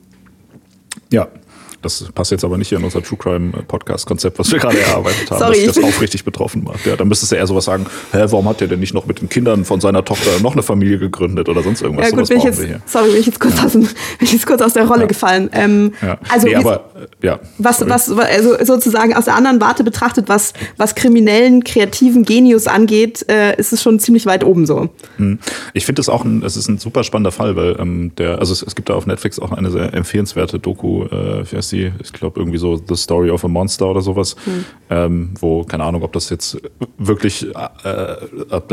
Ja, das passt jetzt aber nicht in unser True Crime Podcast Konzept, was wir gerade erarbeitet haben, Sorry, dass sich das aufrichtig betroffen macht. Ja, dann müsstest du eher sowas sagen, hä, warum hat der denn nicht noch mit den Kindern von seiner Tochter noch eine Familie gegründet oder sonst irgendwas? Ja, gut, bin ich jetzt, sorry, bin ich jetzt kurz, ja. aus, bin ich jetzt kurz aus der Rolle ja. gefallen. Ähm, ja. Also, nee, aber, äh, ja. Was, was, also sozusagen aus der anderen Warte betrachtet, was, was kriminellen, kreativen Genius angeht, äh, ist es schon ziemlich weit oben so. Hm. Ich finde es auch ein, es ist ein super spannender Fall, weil ähm, der, also es, es, gibt da auf Netflix auch eine sehr empfehlenswerte Doku, äh, wie heißt die? Ich glaube irgendwie so The Story of a Monster oder sowas, mhm. ähm, wo, keine Ahnung, ob das jetzt wirklich, äh,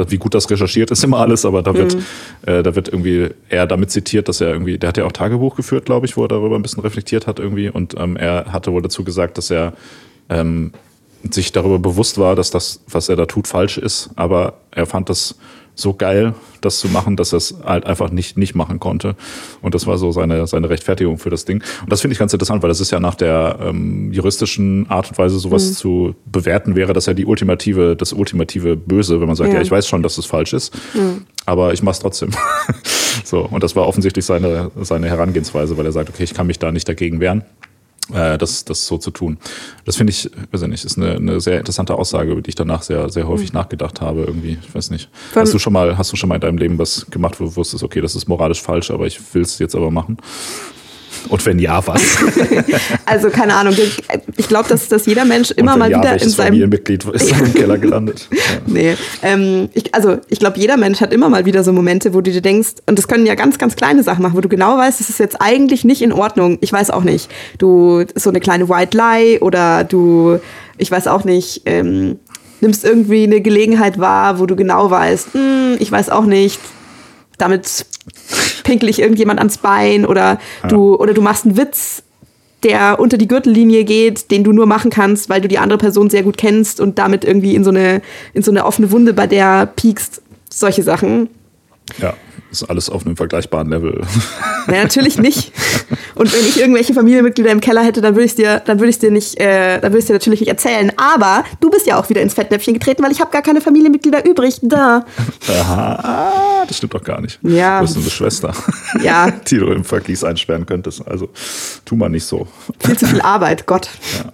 wie gut das recherchiert ist immer alles, aber da wird, mhm. äh, da wird irgendwie er damit zitiert, dass er irgendwie, der hat ja auch Tagebuch geführt, glaube ich, wo er darüber ein bisschen reflektiert hat irgendwie und ähm, er hatte wohl dazu gesagt, dass er ähm, sich darüber bewusst war, dass das, was er da tut, falsch ist, aber er fand das so geil, das zu machen, dass er es halt einfach nicht, nicht machen konnte. Und das war so seine, seine Rechtfertigung für das Ding. Und das finde ich ganz interessant, weil das ist ja nach der ähm, juristischen Art und Weise sowas mhm. zu bewerten wäre, dass ja die ultimative, das ultimative Böse, wenn man sagt, ja, ja ich weiß schon, dass es falsch ist, mhm. aber ich mach's trotzdem. so. Und das war offensichtlich seine, seine Herangehensweise, weil er sagt, okay, ich kann mich da nicht dagegen wehren äh, das, das so zu tun. Das finde ich, weiß ich nicht, ist eine, eine sehr interessante Aussage, über die ich danach sehr, sehr häufig mhm. nachgedacht habe, irgendwie. Ich weiß nicht. hast du schon mal, hast du schon mal in deinem Leben was gemacht, wo du wusstest, okay, das ist moralisch falsch, aber ich will es jetzt aber machen? Und wenn ja, was? also keine Ahnung. Ich glaube, dass, dass jeder Mensch immer mal ja, wieder in seinem Familienmitglied ist im Keller gelandet. Ja. Nee, ähm, ich, also ich glaube, jeder Mensch hat immer mal wieder so Momente, wo du dir denkst, und das können ja ganz, ganz kleine Sachen machen, wo du genau weißt, das ist jetzt eigentlich nicht in Ordnung. Ich weiß auch nicht. Du so eine kleine White Lie oder du, ich weiß auch nicht. Ähm, nimmst irgendwie eine Gelegenheit wahr, wo du genau weißt, hm, ich weiß auch nicht, damit pinkel ich irgendjemand ans Bein oder ja. du, oder du machst einen Witz, der unter die Gürtellinie geht, den du nur machen kannst, weil du die andere Person sehr gut kennst und damit irgendwie in so eine, in so eine offene Wunde bei der piekst. Solche Sachen. Ja ist alles auf einem vergleichbaren Level. Naja, natürlich nicht. Und wenn ich irgendwelche Familienmitglieder im Keller hätte, dann würde ich dir, dann würde ich dir nicht, äh, dann würde ich dir natürlich nicht erzählen. Aber du bist ja auch wieder ins Fettnäpfchen getreten, weil ich habe gar keine Familienmitglieder übrig. Da. Aha, das stimmt doch gar nicht. Ja. Du bist eine Schwester. Ja. Die du im Vergieß einsperren könntest. Also tu mal nicht so. Viel zu viel Arbeit, Gott. Ja.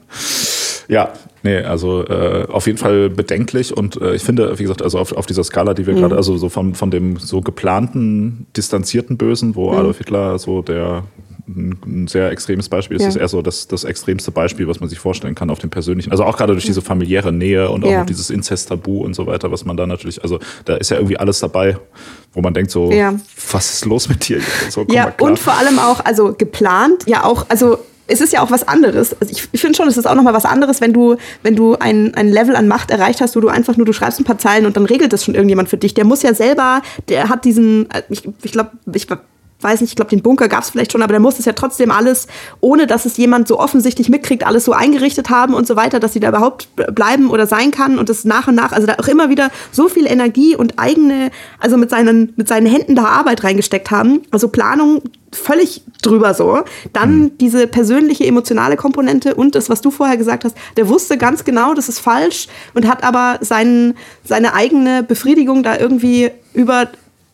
Ja, Nee, also äh, auf jeden Fall bedenklich und äh, ich finde, wie gesagt, also auf, auf dieser Skala, die wir mhm. gerade, also so von, von dem so geplanten, distanzierten Bösen, wo mhm. Adolf Hitler so der ein sehr extremes Beispiel ist, ja. ist eher so das, das extremste Beispiel, was man sich vorstellen kann auf dem persönlichen. Also auch gerade durch diese familiäre Nähe und auch ja. dieses Inzest-Tabu und so weiter, was man da natürlich, also da ist ja irgendwie alles dabei, wo man denkt so, ja. was ist los mit dir? So, ja, und vor allem auch, also geplant, ja auch, also es ist ja auch was anderes. Also ich, finde schon, es ist auch nochmal was anderes, wenn du, wenn du ein, ein Level an Macht erreicht hast, wo du einfach nur, du schreibst ein paar Zeilen und dann regelt das schon irgendjemand für dich. Der muss ja selber, der hat diesen, äh, ich, ich glaube, ich weiß nicht, ich glaube, den Bunker gab es vielleicht schon, aber der muss es ja trotzdem alles, ohne dass es jemand so offensichtlich mitkriegt, alles so eingerichtet haben und so weiter, dass sie da überhaupt bleiben oder sein kann und das nach und nach, also da auch immer wieder so viel Energie und eigene, also mit seinen, mit seinen Händen da Arbeit reingesteckt haben. Also Planung völlig drüber so. Dann mhm. diese persönliche, emotionale Komponente und das, was du vorher gesagt hast, der wusste ganz genau, das ist falsch und hat aber seinen, seine eigene Befriedigung da irgendwie über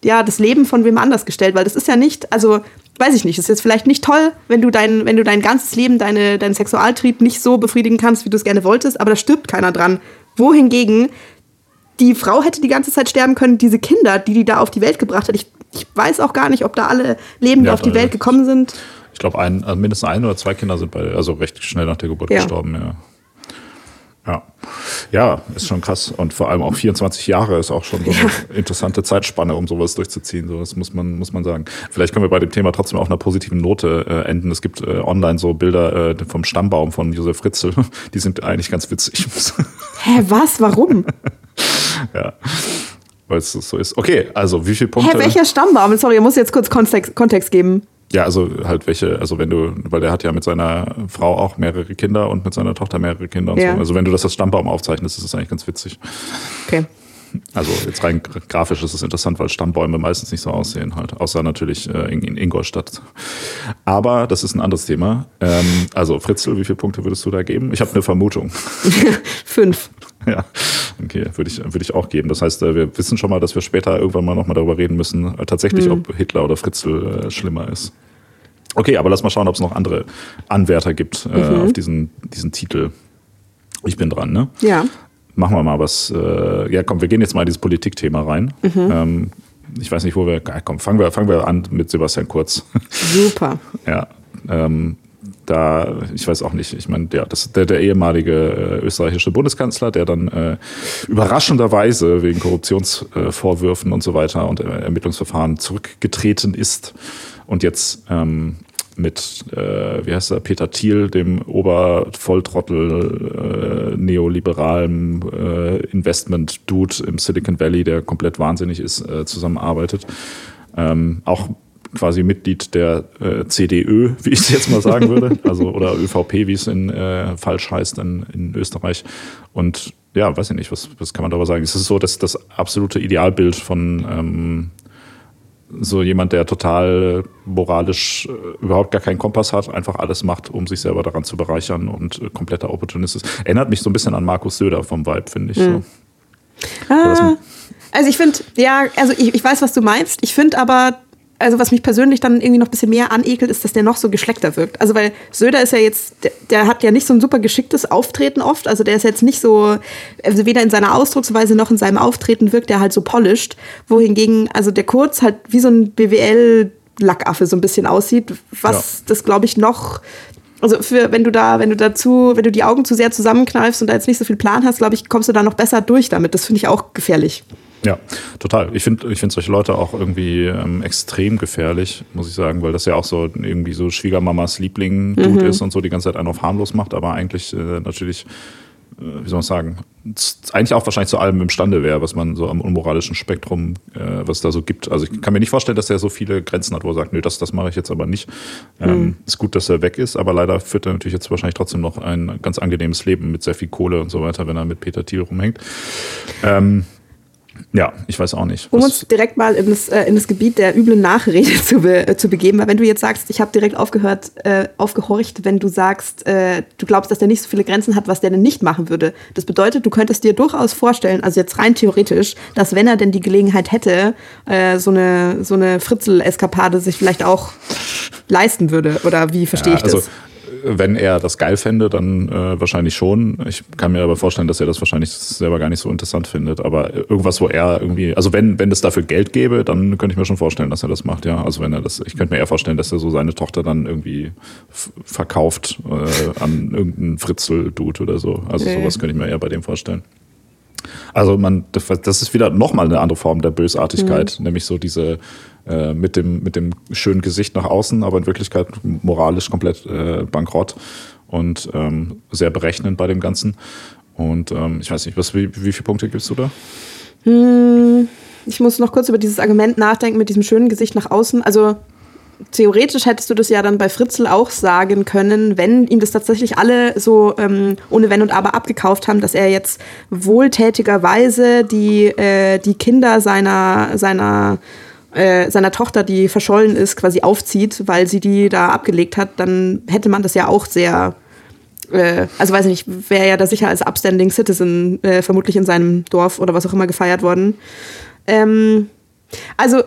ja, das Leben von wem anders gestellt, weil das ist ja nicht, also weiß ich nicht, es ist jetzt vielleicht nicht toll, wenn du dein, wenn du dein ganzes Leben, deine, deinen Sexualtrieb nicht so befriedigen kannst, wie du es gerne wolltest, aber da stirbt keiner dran. Wohingegen die Frau hätte die ganze Zeit sterben können, diese Kinder, die die da auf die Welt gebracht hat. Ich, ich weiß auch gar nicht, ob da alle lebend ja, auf die Welt gekommen sind. Ich glaube, ein, also mindestens ein oder zwei Kinder sind bei, also recht schnell nach der Geburt ja. gestorben, ja. Ja. ja, ist schon krass. Und vor allem auch 24 Jahre ist auch schon so eine ja. interessante Zeitspanne, um sowas durchzuziehen. So, das muss man, muss man sagen. Vielleicht können wir bei dem Thema trotzdem auf einer positiven Note äh, enden. Es gibt äh, online so Bilder äh, vom Stammbaum von Josef Fritzl. Die sind eigentlich ganz witzig. Hä, was? Warum? ja weil es so ist. Okay, also wie viele Punkte? Hä, welcher Stammbaum? Sorry, ich muss jetzt kurz Kontext, Kontext geben. Ja, also halt welche, also wenn du, weil der hat ja mit seiner Frau auch mehrere Kinder und mit seiner Tochter mehrere Kinder und ja. so. Also wenn du das als Stammbaum aufzeichnest, ist das eigentlich ganz witzig. Okay. Also jetzt rein grafisch ist es interessant, weil Stammbäume meistens nicht so aussehen halt, außer natürlich äh, in, in, Ingolstadt. Aber das ist ein anderes Thema. Ähm, also Fritzl, wie viele Punkte würdest du da geben? Ich habe eine Vermutung. Fünf. Ja, okay, würde ich, würde ich auch geben. Das heißt, äh, wir wissen schon mal, dass wir später irgendwann mal nochmal darüber reden müssen, äh, tatsächlich, hm. ob Hitler oder Fritzl äh, schlimmer ist. Okay, aber lass mal schauen, ob es noch andere Anwärter gibt äh, mhm. auf diesen, diesen Titel. Ich bin dran, ne? Ja. Machen wir mal was. Äh, ja, komm, wir gehen jetzt mal in dieses Politikthema rein. Mhm. Ähm, ich weiß nicht, wo wir. Komm, fangen wir, fangen wir an mit Sebastian Kurz. Super. ja. Ähm, da, ich weiß auch nicht, ich meine, ja, das der, der ehemalige äh, österreichische Bundeskanzler, der dann äh, überraschenderweise wegen Korruptionsvorwürfen und so weiter und Ermittlungsverfahren zurückgetreten ist und jetzt ähm, mit, äh, wie heißt er, Peter Thiel, dem Obervolltrottel, äh, neoliberalen äh, Investment-Dude im Silicon Valley, der komplett wahnsinnig ist, äh, zusammenarbeitet. Ähm, auch quasi Mitglied der äh, CDÖ, wie ich es jetzt mal sagen würde, also oder ÖVP, wie es in äh, falsch heißt in, in Österreich. Und ja, weiß ich nicht, was, was kann man darüber sagen? Es ist so, dass das absolute Idealbild von ähm, so jemand, der total moralisch äh, überhaupt gar keinen Kompass hat, einfach alles macht, um sich selber daran zu bereichern und äh, kompletter Opportunist ist. Erinnert mich so ein bisschen an Markus Söder vom Vibe, finde ich. Mhm. So. Ah, also ich finde, ja, also ich, ich weiß, was du meinst. Ich finde aber, also was mich persönlich dann irgendwie noch ein bisschen mehr anekelt, ist, dass der noch so geschleckter wirkt. Also weil Söder ist ja jetzt, der, der, hat ja nicht so ein super geschicktes Auftreten oft. Also der ist jetzt nicht so, also weder in seiner Ausdrucksweise noch in seinem Auftreten wirkt er halt so polished. Wohingegen, also der Kurz halt wie so ein BWL Lackaffe so ein bisschen aussieht, was ja. das glaube ich noch also für, wenn du da, wenn du dazu, wenn du die Augen zu sehr zusammenkneifst und da jetzt nicht so viel Plan hast, glaube ich, kommst du da noch besser durch damit. Das finde ich auch gefährlich. Ja, total. Ich finde ich find solche Leute auch irgendwie ähm, extrem gefährlich, muss ich sagen, weil das ja auch so irgendwie so Schwiegermamas Liebling mhm. ist und so die ganze Zeit einen auf harmlos macht, aber eigentlich äh, natürlich, äh, wie soll man sagen, eigentlich auch wahrscheinlich zu allem imstande wäre, was man so am unmoralischen Spektrum, äh, was da so gibt. Also ich kann mir nicht vorstellen, dass er so viele Grenzen hat, wo er sagt, nö, das, das mache ich jetzt aber nicht. Ähm, mhm. Ist gut, dass er weg ist, aber leider führt er natürlich jetzt wahrscheinlich trotzdem noch ein ganz angenehmes Leben mit sehr viel Kohle und so weiter, wenn er mit Peter Thiel rumhängt. Ähm, ja, ich weiß auch nicht. Um uns direkt mal in das, äh, in das Gebiet der üblen Nachrede zu, be, äh, zu begeben, weil wenn du jetzt sagst, ich habe direkt aufgehört, äh, aufgehorcht, wenn du sagst, äh, du glaubst, dass der nicht so viele Grenzen hat, was der denn nicht machen würde. Das bedeutet, du könntest dir durchaus vorstellen, also jetzt rein theoretisch, dass wenn er denn die Gelegenheit hätte, äh, so eine, so eine Fritzel-Eskapade sich vielleicht auch leisten würde. Oder wie verstehe ja, ich das? Also wenn er das geil fände, dann äh, wahrscheinlich schon. Ich kann mir aber vorstellen, dass er das wahrscheinlich selber gar nicht so interessant findet. Aber irgendwas, wo er irgendwie, also wenn, wenn es dafür Geld gäbe, dann könnte ich mir schon vorstellen, dass er das macht, ja. Also wenn er das, ich könnte mir eher vorstellen, dass er so seine Tochter dann irgendwie verkauft äh, an irgendeinen Fritzel-Dude oder so. Also okay. sowas könnte ich mir eher bei dem vorstellen. Also man, das ist wieder nochmal eine andere Form der Bösartigkeit, mhm. nämlich so diese äh, mit, dem, mit dem schönen Gesicht nach außen, aber in Wirklichkeit moralisch komplett äh, bankrott und ähm, sehr berechnend bei dem Ganzen. Und ähm, ich weiß nicht, was, wie, wie viele Punkte gibst du da? Hm, ich muss noch kurz über dieses Argument nachdenken mit diesem schönen Gesicht nach außen. Also theoretisch hättest du das ja dann bei Fritzl auch sagen können, wenn ihm das tatsächlich alle so ähm, ohne Wenn und Aber abgekauft haben, dass er jetzt wohltätigerweise die, äh, die Kinder seiner, seiner äh, seiner Tochter, die verschollen ist, quasi aufzieht, weil sie die da abgelegt hat, dann hätte man das ja auch sehr, äh, also weiß ich nicht, wäre ja da sicher als Upstanding Citizen äh, vermutlich in seinem Dorf oder was auch immer gefeiert worden. Ähm, also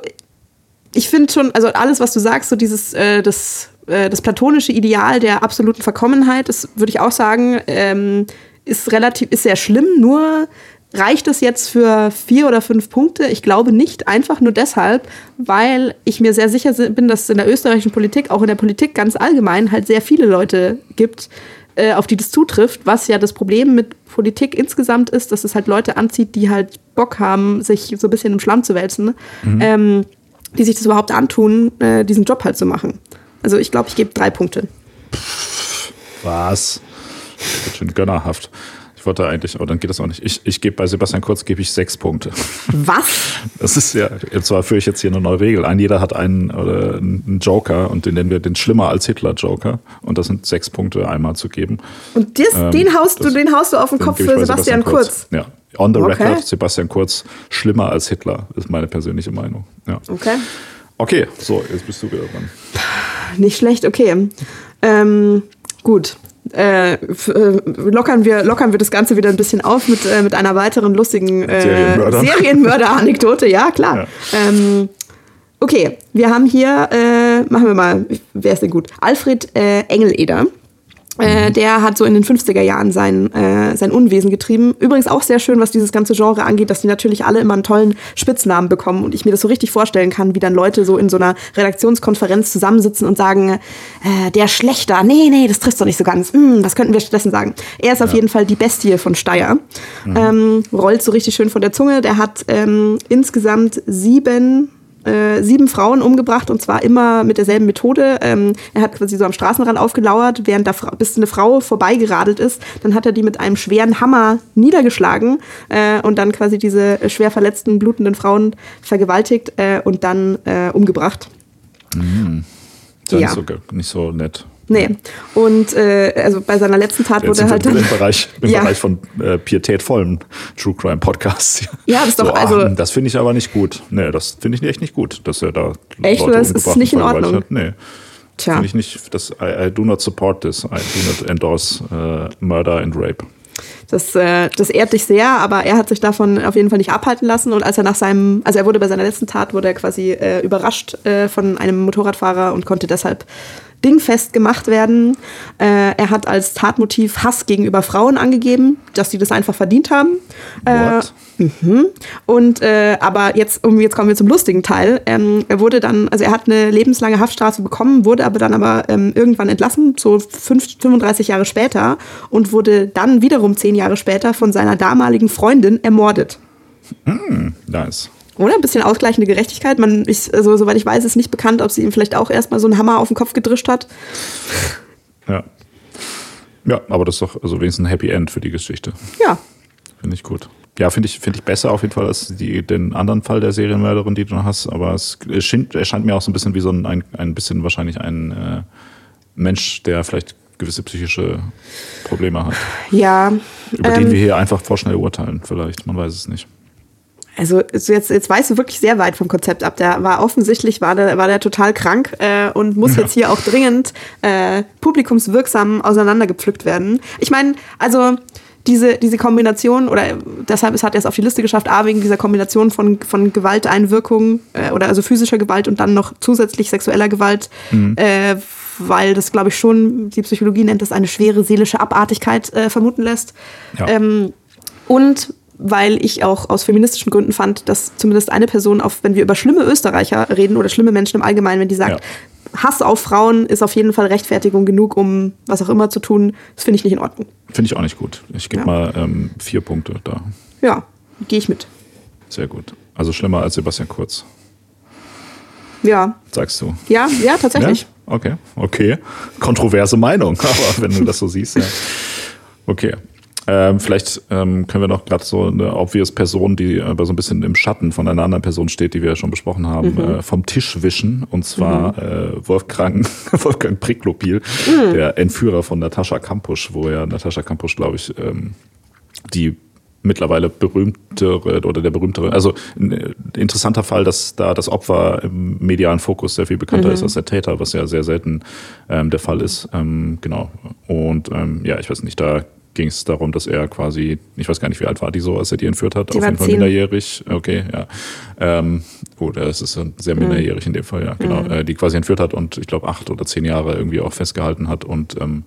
ich finde schon, also alles, was du sagst, so dieses, äh, das, äh, das platonische Ideal der absoluten Verkommenheit, das würde ich auch sagen, ähm, ist relativ, ist sehr schlimm, nur Reicht es jetzt für vier oder fünf Punkte? Ich glaube nicht, einfach nur deshalb, weil ich mir sehr sicher bin, dass es in der österreichischen Politik, auch in der Politik ganz allgemein, halt sehr viele Leute gibt, äh, auf die das zutrifft, was ja das Problem mit Politik insgesamt ist, dass es halt Leute anzieht, die halt Bock haben, sich so ein bisschen im Schlamm zu wälzen, mhm. ähm, die sich das überhaupt antun, äh, diesen Job halt zu machen. Also ich glaube, ich gebe drei Punkte. Was? Das wird schon gönnerhaft. Ich wollte eigentlich, aber dann geht das auch nicht. Ich, ich gebe bei Sebastian Kurz gebe ich sechs Punkte. Was? Das ist ja, und zwar führe ich jetzt hier eine neue Regel ein. Jeder hat einen, oder einen Joker und den nennen wir den schlimmer als Hitler Joker. Und das sind sechs Punkte einmal zu geben. Und das, ähm, den, haust du, den haust du auf den Kopf für Sebastian, Sebastian Kurz. Kurz. Ja. On the okay. record, Sebastian Kurz schlimmer als Hitler, ist meine persönliche Meinung. Ja. Okay. Okay, so, jetzt bist du wieder dran. Nicht schlecht, okay. Ähm, gut. Äh, äh, lockern, wir, lockern wir das Ganze wieder ein bisschen auf mit, äh, mit einer weiteren lustigen äh, Serienmörder-Anekdote. ja, klar. Ja. Ähm, okay, wir haben hier, äh, machen wir mal, wer ist denn gut? Alfred äh, Engeleder. Äh, mhm. der hat so in den 50er Jahren sein, äh, sein Unwesen getrieben. Übrigens auch sehr schön, was dieses ganze Genre angeht, dass die natürlich alle immer einen tollen Spitznamen bekommen und ich mir das so richtig vorstellen kann, wie dann Leute so in so einer Redaktionskonferenz zusammensitzen und sagen, äh, der Schlechter, nee, nee, das trifft doch nicht so ganz. Hm, was könnten wir stattdessen sagen? Er ist ja. auf jeden Fall die Bestie von Steyr. Mhm. Ähm, rollt so richtig schön von der Zunge. Der hat ähm, insgesamt sieben äh, sieben Frauen umgebracht und zwar immer mit derselben Methode. Ähm, er hat quasi so am Straßenrand aufgelauert, während da bis eine Frau vorbeigeradelt ist. Dann hat er die mit einem schweren Hammer niedergeschlagen äh, und dann quasi diese schwer verletzten, blutenden Frauen vergewaltigt äh, und dann äh, umgebracht. Mhm. Das ja. Nicht so, nicht so nett. Nee. Und äh, also bei seiner letzten Tat wurde halt. Im Bereich, im ja. Bereich von äh, pietätvollen True Crime Podcasts. Ja, das ist doch. So, also, ach, das finde ich aber nicht gut. Nee, das finde ich echt nicht gut, dass er da. Echt, Leute das ist nicht in Ordnung. Hat. Nee. Tja. Finde ich nicht. Das, I, I, do not support this. I do not endorse uh, murder and rape. Das, äh, das ehrt dich sehr, aber er hat sich davon auf jeden Fall nicht abhalten lassen. Und als er nach seinem, also er wurde bei seiner letzten Tat, wurde er quasi äh, überrascht äh, von einem Motorradfahrer und konnte deshalb dingfest gemacht werden. Äh, er hat als Tatmotiv Hass gegenüber Frauen angegeben, dass sie das einfach verdient haben. Äh, mhm. Und äh, aber jetzt, um, jetzt kommen wir zum lustigen Teil. Ähm, er wurde dann, also er hat eine lebenslange Haftstrafe bekommen, wurde aber dann aber ähm, irgendwann entlassen, so fünf, 35 Jahre später, und wurde dann wiederum zehn Jahre später von seiner damaligen Freundin ermordet. Mm, nice. Oder? Ein bisschen ausgleichende Gerechtigkeit. Man, ich, also, soweit ich weiß, ist nicht bekannt, ob sie ihm vielleicht auch erstmal so einen Hammer auf den Kopf gedrischt hat. Ja. Ja, aber das ist doch also wenigstens ein Happy End für die Geschichte. Ja. Finde ich gut. Ja, finde ich, find ich besser auf jeden Fall als die, den anderen Fall der Serienmörderin, die du hast. Aber es erscheint, erscheint mir auch so ein bisschen wie so ein, ein, ein bisschen wahrscheinlich ein äh, Mensch, der vielleicht gewisse psychische Probleme hat. Ja. Über ähm, den wir hier einfach vorschnell urteilen, vielleicht. Man weiß es nicht. Also jetzt, jetzt weißt du wirklich sehr weit vom Konzept ab. Der war offensichtlich, war der, war der total krank äh, und muss ja. jetzt hier auch dringend äh, publikumswirksam auseinandergepflückt werden. Ich meine, also diese, diese Kombination, oder deshalb hat er es auf die Liste geschafft, A, wegen dieser Kombination von, von Gewalteinwirkung äh, oder also physischer Gewalt und dann noch zusätzlich sexueller Gewalt, mhm. äh, weil das, glaube ich, schon, die Psychologie nennt das eine schwere seelische Abartigkeit äh, vermuten lässt. Ja. Ähm, und weil ich auch aus feministischen Gründen fand, dass zumindest eine Person, auf, wenn wir über schlimme Österreicher reden oder schlimme Menschen im Allgemeinen, wenn die sagt, ja. Hass auf Frauen ist auf jeden Fall Rechtfertigung genug, um was auch immer zu tun, das finde ich nicht in Ordnung. Finde ich auch nicht gut. Ich gebe ja. mal ähm, vier Punkte da. Ja, gehe ich mit. Sehr gut. Also schlimmer als Sebastian Kurz. Ja. Sagst du? Ja, ja, tatsächlich. Ja? Okay, okay. Kontroverse Meinung, aber wenn du das so siehst, ja. Okay. Ähm, vielleicht ähm, können wir noch gerade so eine obvious Person, die aber so ein bisschen im Schatten von einer anderen Person steht, die wir ja schon besprochen haben, mhm. äh, vom Tisch wischen. Und zwar mhm. äh, Wolfgang, Wolfgang Priklopil, mhm. der Entführer von Natascha Kampusch, wo ja Natascha Kampusch, glaube ich, ähm, die mittlerweile berühmtere oder der berühmtere, also ein interessanter Fall, dass da das Opfer im medialen Fokus sehr viel bekannter mhm. ist als der Täter, was ja sehr selten ähm, der Fall ist. Ähm, genau. Und ähm, ja, ich weiß nicht, da ging es darum, dass er quasi, ich weiß gar nicht, wie alt war die so, als er die entführt hat, die auf jeden Fall minderjährig. Okay, ja. Ähm, gut, das ist sehr minderjährig mhm. in dem Fall, ja, genau. Mhm. Äh, die quasi entführt hat und ich glaube acht oder zehn Jahre irgendwie auch festgehalten hat und ähm,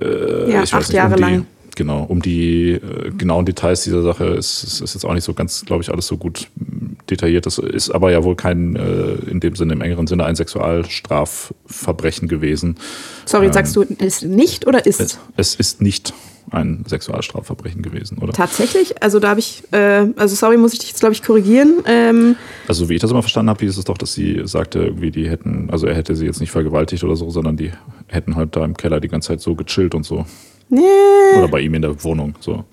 äh, ja, ich weiß acht nicht, Jahre um die, lang. Genau, um die äh, genauen Details dieser Sache ist, ist, ist jetzt auch nicht so ganz, glaube ich, alles so gut detailliert. Das ist aber ja wohl kein, äh, in dem Sinne, im engeren Sinne, ein Sexualstrafverbrechen gewesen. Sorry, ähm, sagst du, ist nicht oder ist? Es, es ist nicht ein Sexualstrafverbrechen gewesen, oder? Tatsächlich? Also da habe ich, äh, also sorry, muss ich dich jetzt, glaube ich, korrigieren. Ähm, also wie ich das immer verstanden habe, hieß es doch, dass sie sagte, irgendwie die hätten, also er hätte sie jetzt nicht vergewaltigt oder so, sondern die hätten halt da im Keller die ganze Zeit so gechillt und so. Nee, oder bei ihm in der Wohnung. So.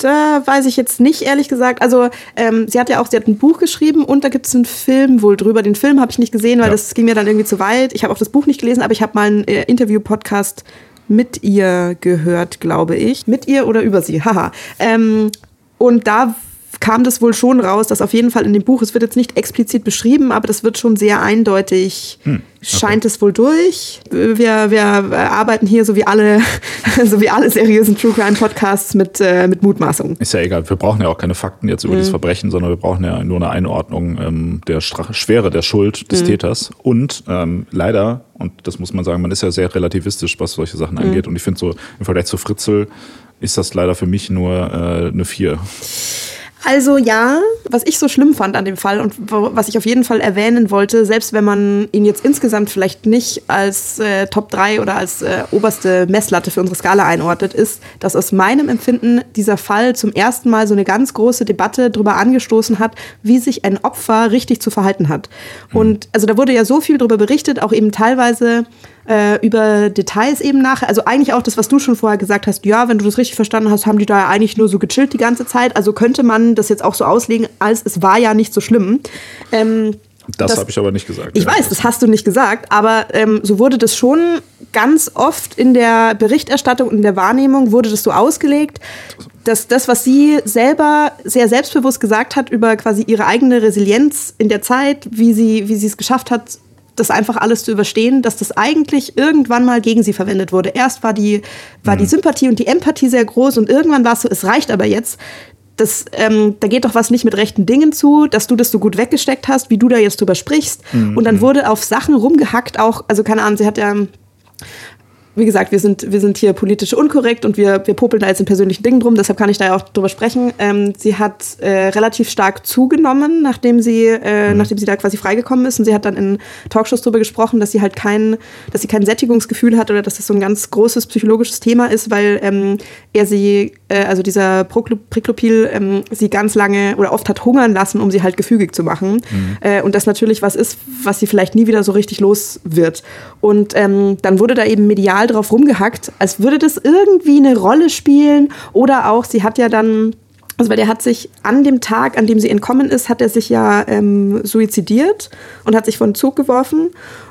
Da weiß ich jetzt nicht, ehrlich gesagt. Also, ähm, sie hat ja auch, sie hat ein Buch geschrieben und da gibt es einen Film wohl drüber. Den Film habe ich nicht gesehen, weil ja. das ging mir dann irgendwie zu weit. Ich habe auch das Buch nicht gelesen, aber ich habe mal einen äh, Interview-Podcast mit ihr gehört, glaube ich. Mit ihr oder über sie, haha. Ähm, und da kam das wohl schon raus, dass auf jeden Fall in dem Buch, es wird jetzt nicht explizit beschrieben, aber das wird schon sehr eindeutig, hm, okay. scheint es wohl durch. Wir, wir arbeiten hier so wie alle, so wie alle seriösen True Crime Podcasts mit, äh, mit Mutmaßungen. Ist ja egal, wir brauchen ja auch keine Fakten jetzt über hm. das Verbrechen, sondern wir brauchen ja nur eine Einordnung ähm, der Stra Schwere der Schuld des hm. Täters. Und ähm, leider, und das muss man sagen, man ist ja sehr relativistisch, was solche Sachen hm. angeht. Und ich finde so im Vergleich zu Fritzel ist das leider für mich nur äh, eine 4. Also ja, was ich so schlimm fand an dem Fall und was ich auf jeden Fall erwähnen wollte, selbst wenn man ihn jetzt insgesamt vielleicht nicht als äh, Top 3 oder als äh, oberste Messlatte für unsere Skala einordnet, ist, dass aus meinem Empfinden dieser Fall zum ersten Mal so eine ganz große Debatte darüber angestoßen hat, wie sich ein Opfer richtig zu verhalten hat. Mhm. Und also da wurde ja so viel darüber berichtet, auch eben teilweise äh, über Details eben nachher. Also eigentlich auch das, was du schon vorher gesagt hast. Ja, wenn du das richtig verstanden hast, haben die da ja eigentlich nur so gechillt die ganze Zeit. Also könnte man das jetzt auch so auslegen, als es war ja nicht so schlimm. Ähm, das, habe ich aber nicht gesagt. Ich ja. weiß, das hast du nicht gesagt, aber ähm, so wurde das schon ganz oft in der Berichterstattung und in der Wahrnehmung wurde das so ausgelegt, dass das, was sie selber sehr selbstbewusst gesagt hat über quasi ihre eigene Resilienz in der Zeit, wie sie, wie sie es geschafft hat, das einfach alles zu überstehen, dass das eigentlich irgendwann mal gegen sie verwendet wurde. Erst war die, war mhm. die Sympathie und die Empathie sehr groß und irgendwann war es so, es reicht aber jetzt. Das, ähm, da geht doch was nicht mit rechten Dingen zu, dass du das so gut weggesteckt hast, wie du da jetzt drüber sprichst. Mhm. Und dann wurde auf Sachen rumgehackt, auch, also keine Ahnung, sie hat ja wie gesagt, wir sind, wir sind hier politisch unkorrekt und wir, wir popeln da jetzt in persönlichen Dingen drum, deshalb kann ich da ja auch drüber sprechen. Ähm, sie hat äh, relativ stark zugenommen, nachdem sie, äh, mhm. nachdem sie da quasi freigekommen ist. Und sie hat dann in Talkshows darüber gesprochen, dass sie halt kein, dass sie kein Sättigungsgefühl hat oder dass das so ein ganz großes psychologisches Thema ist, weil ähm, er sie, äh, also dieser Priklopil, ähm, sie ganz lange oder oft hat hungern lassen, um sie halt gefügig zu machen. Mhm. Äh, und das natürlich was ist, was sie vielleicht nie wieder so richtig los wird. Und ähm, dann wurde da eben medial total drauf rumgehackt, als würde das irgendwie eine Rolle spielen. Oder auch, sie hat ja dann also weil der hat sich an dem Tag, an dem sie entkommen ist, hat er sich ja ähm, suizidiert und hat sich von Zug geworfen.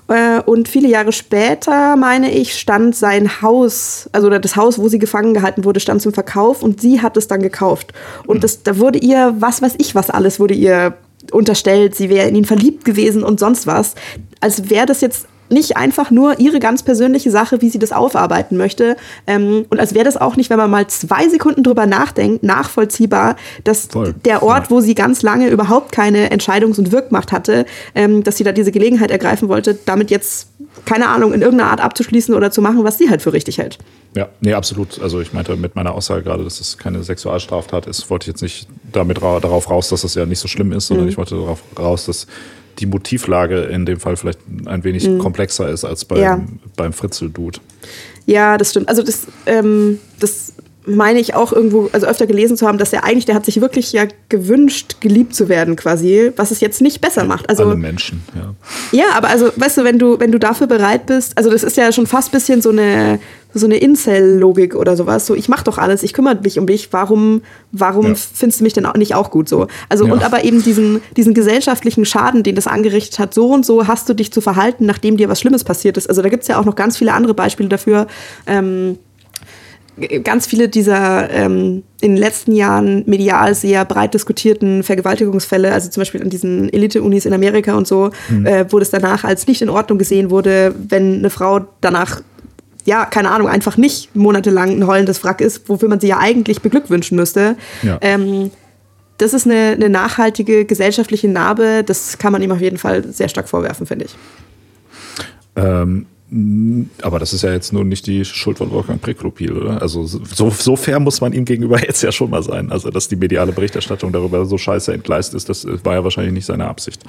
Äh, und viele Jahre später, meine ich, stand sein Haus, also das Haus, wo sie gefangen gehalten wurde, stand zum Verkauf und sie hat es dann gekauft. Und das, da wurde ihr, was weiß ich was alles, wurde ihr unterstellt, sie wäre in ihn verliebt gewesen und sonst was. Als wäre das jetzt nicht einfach nur ihre ganz persönliche Sache, wie sie das aufarbeiten möchte. Ähm, und als wäre das auch nicht, wenn man mal zwei Sekunden drüber nachdenkt, nachvollziehbar, dass Voll. der Ort, wo sie ganz lange überhaupt keine Entscheidungs- und Wirkmacht hatte, ähm, dass sie da diese Gelegenheit ergreifen wollte, damit jetzt, keine Ahnung, in irgendeiner Art abzuschließen oder zu machen, was sie halt für richtig hält. Ja, nee, absolut. Also ich meinte mit meiner Aussage gerade, dass es keine Sexualstraftat ist, wollte ich jetzt nicht damit ra darauf raus, dass das ja nicht so schlimm ist, sondern mhm. ich wollte darauf raus, dass die Motivlage in dem Fall vielleicht ein wenig mhm. komplexer ist als beim, ja. beim Fritzel-Dude. Ja, das stimmt. Also das, ähm, das meine ich auch irgendwo, also öfter gelesen zu haben, dass er eigentlich, der hat sich wirklich ja gewünscht, geliebt zu werden quasi, was es jetzt nicht besser macht. Also, Alle Menschen, ja. Ja, aber also, weißt du, wenn du, wenn du dafür bereit bist, also das ist ja schon fast ein bisschen so eine, so eine Incel-Logik oder sowas. So, ich mach doch alles, ich kümmere mich um dich, warum, warum ja. findest du mich denn auch nicht auch gut so? Also, ja. und aber eben diesen, diesen gesellschaftlichen Schaden, den das angerichtet hat, so und so hast du dich zu verhalten, nachdem dir was Schlimmes passiert ist. Also da gibt es ja auch noch ganz viele andere Beispiele dafür. Ähm, ganz viele dieser ähm, in den letzten Jahren medial sehr breit diskutierten Vergewaltigungsfälle, also zum Beispiel an diesen Elite-Unis in Amerika und so, mhm. äh, wo das danach als nicht in Ordnung gesehen wurde, wenn eine Frau danach ja, keine Ahnung, einfach nicht monatelang ein heulendes Wrack ist, wofür man sie ja eigentlich beglückwünschen müsste. Ja. Ähm, das ist eine, eine, nachhaltige gesellschaftliche Narbe, das kann man ihm auf jeden Fall sehr stark vorwerfen, finde ich. Ähm, aber das ist ja jetzt nur nicht die Schuld von Wolfgang Preklopil, oder? Also so, so fair muss man ihm gegenüber jetzt ja schon mal sein. Also dass die mediale Berichterstattung darüber so scheiße entgleist ist, das war ja wahrscheinlich nicht seine Absicht.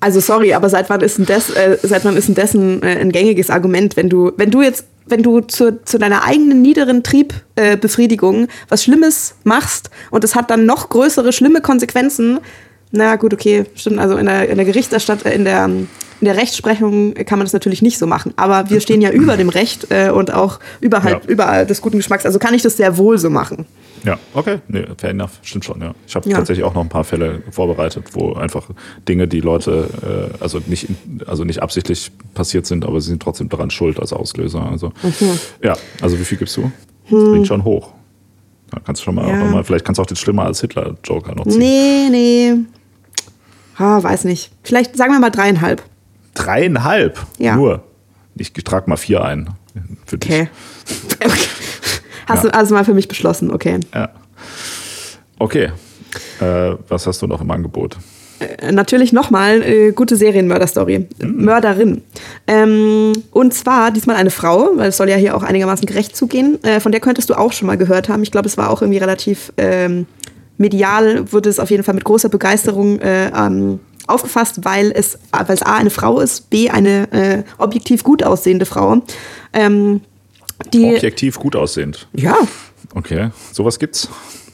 Also sorry, aber seit wann ist denn das, äh, seit wann ist denn dessen äh, ein gängiges Argument, wenn du, wenn du jetzt, wenn du zu, zu deiner eigenen niederen Triebbefriedigung äh, was Schlimmes machst und es hat dann noch größere schlimme Konsequenzen, na gut, okay, stimmt. Also in der, in der Gerichterstattung, äh, in der in der Rechtsprechung kann man das natürlich nicht so machen. Aber wir stehen ja über dem Recht äh, und auch überhalb, ja. überall des guten Geschmacks. Also kann ich das sehr wohl so machen. Ja, okay, nee, fair enough, stimmt schon, ja. Ich habe ja. tatsächlich auch noch ein paar Fälle vorbereitet, wo einfach Dinge, die Leute, äh, also nicht, also nicht absichtlich passiert sind, aber sie sind trotzdem daran schuld als Auslöser. Also mhm. ja, also wie viel gibst du? Das hm. bringt schon hoch. Da kannst du schon mal, ja. mal, vielleicht kannst du auch den schlimmer als Hitler-Joker noch ziehen. Nee, nee. Ah, weiß nicht. Vielleicht sagen wir mal dreieinhalb. Dreieinhalb? Ja. Nur. Ich trage mal vier ein. Für okay. dich. okay. Hast ja. du also mal für mich beschlossen, okay. Ja. Okay. Äh, was hast du noch im Angebot? Äh, natürlich nochmal äh, gute Serienmörder-Story. Mhm. Mörderin. Ähm, und zwar diesmal eine Frau, weil es soll ja hier auch einigermaßen gerecht zugehen. Äh, von der könntest du auch schon mal gehört haben. Ich glaube, es war auch irgendwie relativ ähm, medial, wurde es auf jeden Fall mit großer Begeisterung äh, ähm, aufgefasst, weil es, weil es A eine Frau ist, B eine äh, objektiv gut aussehende Frau. Ähm, die, Objektiv gut aussehend. Ja. Okay, sowas gibt's.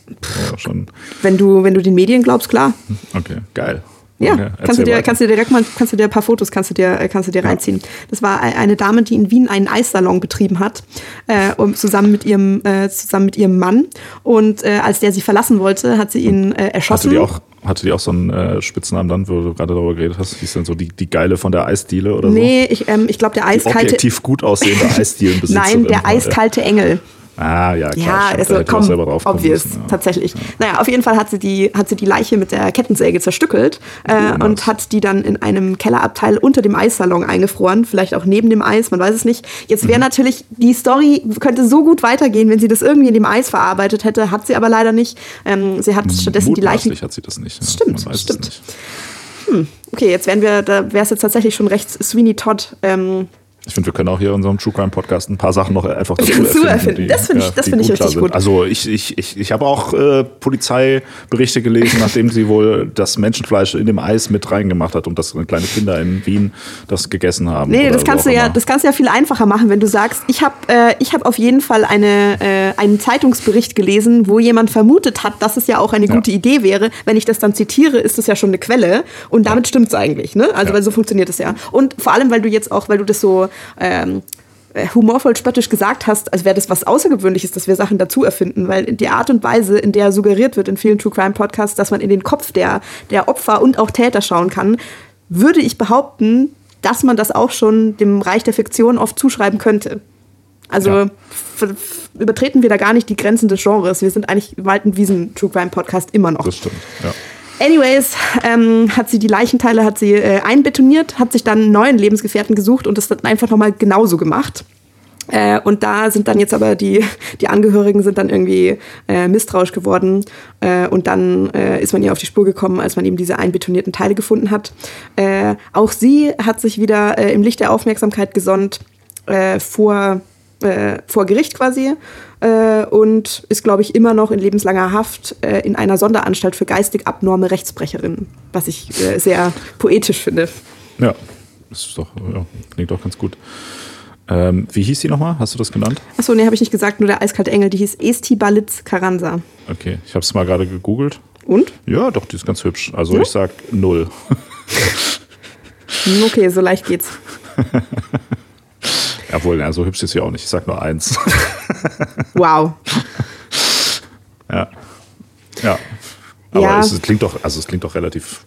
Ja, schon. Wenn du, wenn du den Medien glaubst, klar. Okay, geil. Ja, okay, kannst, du dir, kannst du dir direkt mal, kannst du dir ein paar Fotos kannst du dir, kannst du dir ja. reinziehen. Das war eine Dame, die in Wien einen Eissalon betrieben hat, äh, um, zusammen, mit ihrem, äh, zusammen mit ihrem Mann. Und äh, als der sie verlassen wollte, hat sie ihn äh, erschossen. Hatte die auch, hatte die auch so einen äh, Spitznamen dann, wo du gerade darüber geredet hast? Hieß dann so die, die Geile von der Eisdiele oder so? Nee, ich, ähm, ich glaube, der eiskalte. Die objektiv gut aussehende Eisdielenbesitzerin. Nein, der eiskalte Engel. Ah, ja, klar. Ja, stimmt, also komm, obvious, müssen, ja. tatsächlich. Ja. Naja, auf jeden Fall hat sie die, hat sie die Leiche mit der Kettensäge zerstückelt äh, oh, und hat die dann in einem Kellerabteil unter dem Eissalon eingefroren, vielleicht auch neben dem Eis, man weiß es nicht. Jetzt wäre mhm. natürlich, die Story könnte so gut weitergehen, wenn sie das irgendwie in dem Eis verarbeitet hätte, hat sie aber leider nicht. Ähm, sie hat stattdessen die Leichen... hat sie das nicht. Ja. Stimmt, stimmt. Hm, okay, jetzt wären wir, da wäre es jetzt tatsächlich schon recht Sweeney Todd. Ähm, ich finde, wir können auch hier in unserem True Crime Podcast ein paar Sachen noch einfach dazu erfinden. erfinden. Die, das finde ich, ja, find ich richtig gut. Also ich, ich, ich, ich habe auch äh, Polizeiberichte gelesen, nachdem sie wohl das Menschenfleisch in dem Eis mit reingemacht hat und dass kleine Kinder in Wien das gegessen haben. Nee, das kannst, du ja, das kannst du ja viel einfacher machen, wenn du sagst, ich habe äh, hab auf jeden Fall eine, äh, einen Zeitungsbericht gelesen, wo jemand vermutet hat, dass es ja auch eine gute ja. Idee wäre. Wenn ich das dann zitiere, ist das ja schon eine Quelle und damit ja. stimmt es eigentlich. Ne? Also weil so funktioniert es ja. Und vor allem, weil du jetzt auch, weil du das so ähm, äh, humorvoll spöttisch gesagt hast, als wäre das was Außergewöhnliches, dass wir Sachen dazu erfinden, weil die Art und Weise, in der suggeriert wird in vielen True Crime Podcasts, dass man in den Kopf der, der Opfer und auch Täter schauen kann, würde ich behaupten, dass man das auch schon dem Reich der Fiktion oft zuschreiben könnte. Also ja. übertreten wir da gar nicht die Grenzen des Genres. Wir sind eigentlich Wald- und Wiesen-True Crime Podcast immer noch. Das stimmt, ja. Anyways, ähm, hat sie die Leichenteile hat sie äh, einbetoniert, hat sich dann einen neuen Lebensgefährten gesucht und das dann einfach nochmal genauso gemacht. Äh, und da sind dann jetzt aber die, die Angehörigen sind dann irgendwie äh, misstrauisch geworden. Äh, und dann äh, ist man ihr auf die Spur gekommen, als man eben diese einbetonierten Teile gefunden hat. Äh, auch sie hat sich wieder äh, im Licht der Aufmerksamkeit gesonnt vor vor Gericht quasi äh, und ist, glaube ich, immer noch in lebenslanger Haft äh, in einer Sonderanstalt für geistig abnorme Rechtsbrecherinnen, was ich äh, sehr poetisch finde. Ja, das ist doch, ja, klingt doch ganz gut. Ähm, wie hieß sie nochmal? Hast du das genannt? Achso, nee, habe ich nicht gesagt, nur der eiskalte Engel. Die hieß Esti Balitz Karanza. Okay, ich habe es mal gerade gegoogelt. Und? Ja, doch, die ist ganz hübsch. Also ja? ich sag null. okay, so leicht geht's. Jawohl, ja, so hübsch ist sie auch nicht. Ich sag nur eins. wow. Ja. Ja. Aber ja. Es, klingt doch, also es klingt doch relativ,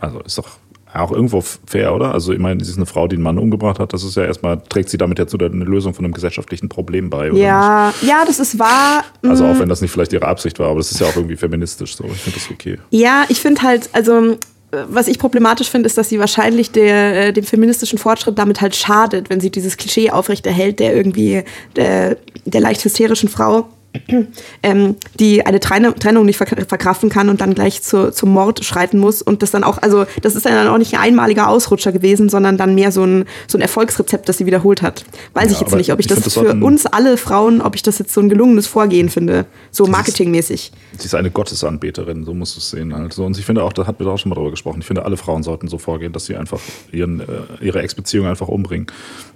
also ist doch auch irgendwo fair, oder? Also ich meine, sie ist eine Frau, die einen Mann umgebracht hat. Das ist ja erstmal, trägt sie damit ja zu eine Lösung von einem gesellschaftlichen Problem bei, oder ja, nicht? Ja, das ist wahr. Also auch mm. wenn das nicht vielleicht ihre Absicht war, aber das ist ja auch irgendwie feministisch so. Ich finde das okay. Ja, ich finde halt, also was ich problematisch finde, ist, dass sie wahrscheinlich der, äh, dem feministischen Fortschritt damit halt schadet, wenn sie dieses Klischee aufrechterhält, der irgendwie der, der leicht hysterischen Frau ähm, die eine Trennung nicht verkraften kann und dann gleich zu, zum Mord schreiten muss und das dann auch, also das ist dann auch nicht ein einmaliger Ausrutscher gewesen, sondern dann mehr so ein, so ein Erfolgsrezept, das sie wiederholt hat. Weiß ja, ich jetzt nicht, ob ich, ich das, das für uns alle Frauen, ob ich das jetzt so ein gelungenes Vorgehen finde, so marketingmäßig. Sie ist eine Gottesanbeterin, so musst du es sehen. Also, und ich finde auch, da hatten wir auch schon mal drüber gesprochen, ich finde, alle Frauen sollten so vorgehen, dass sie einfach ihren, äh, ihre Ex-Beziehung einfach umbringen.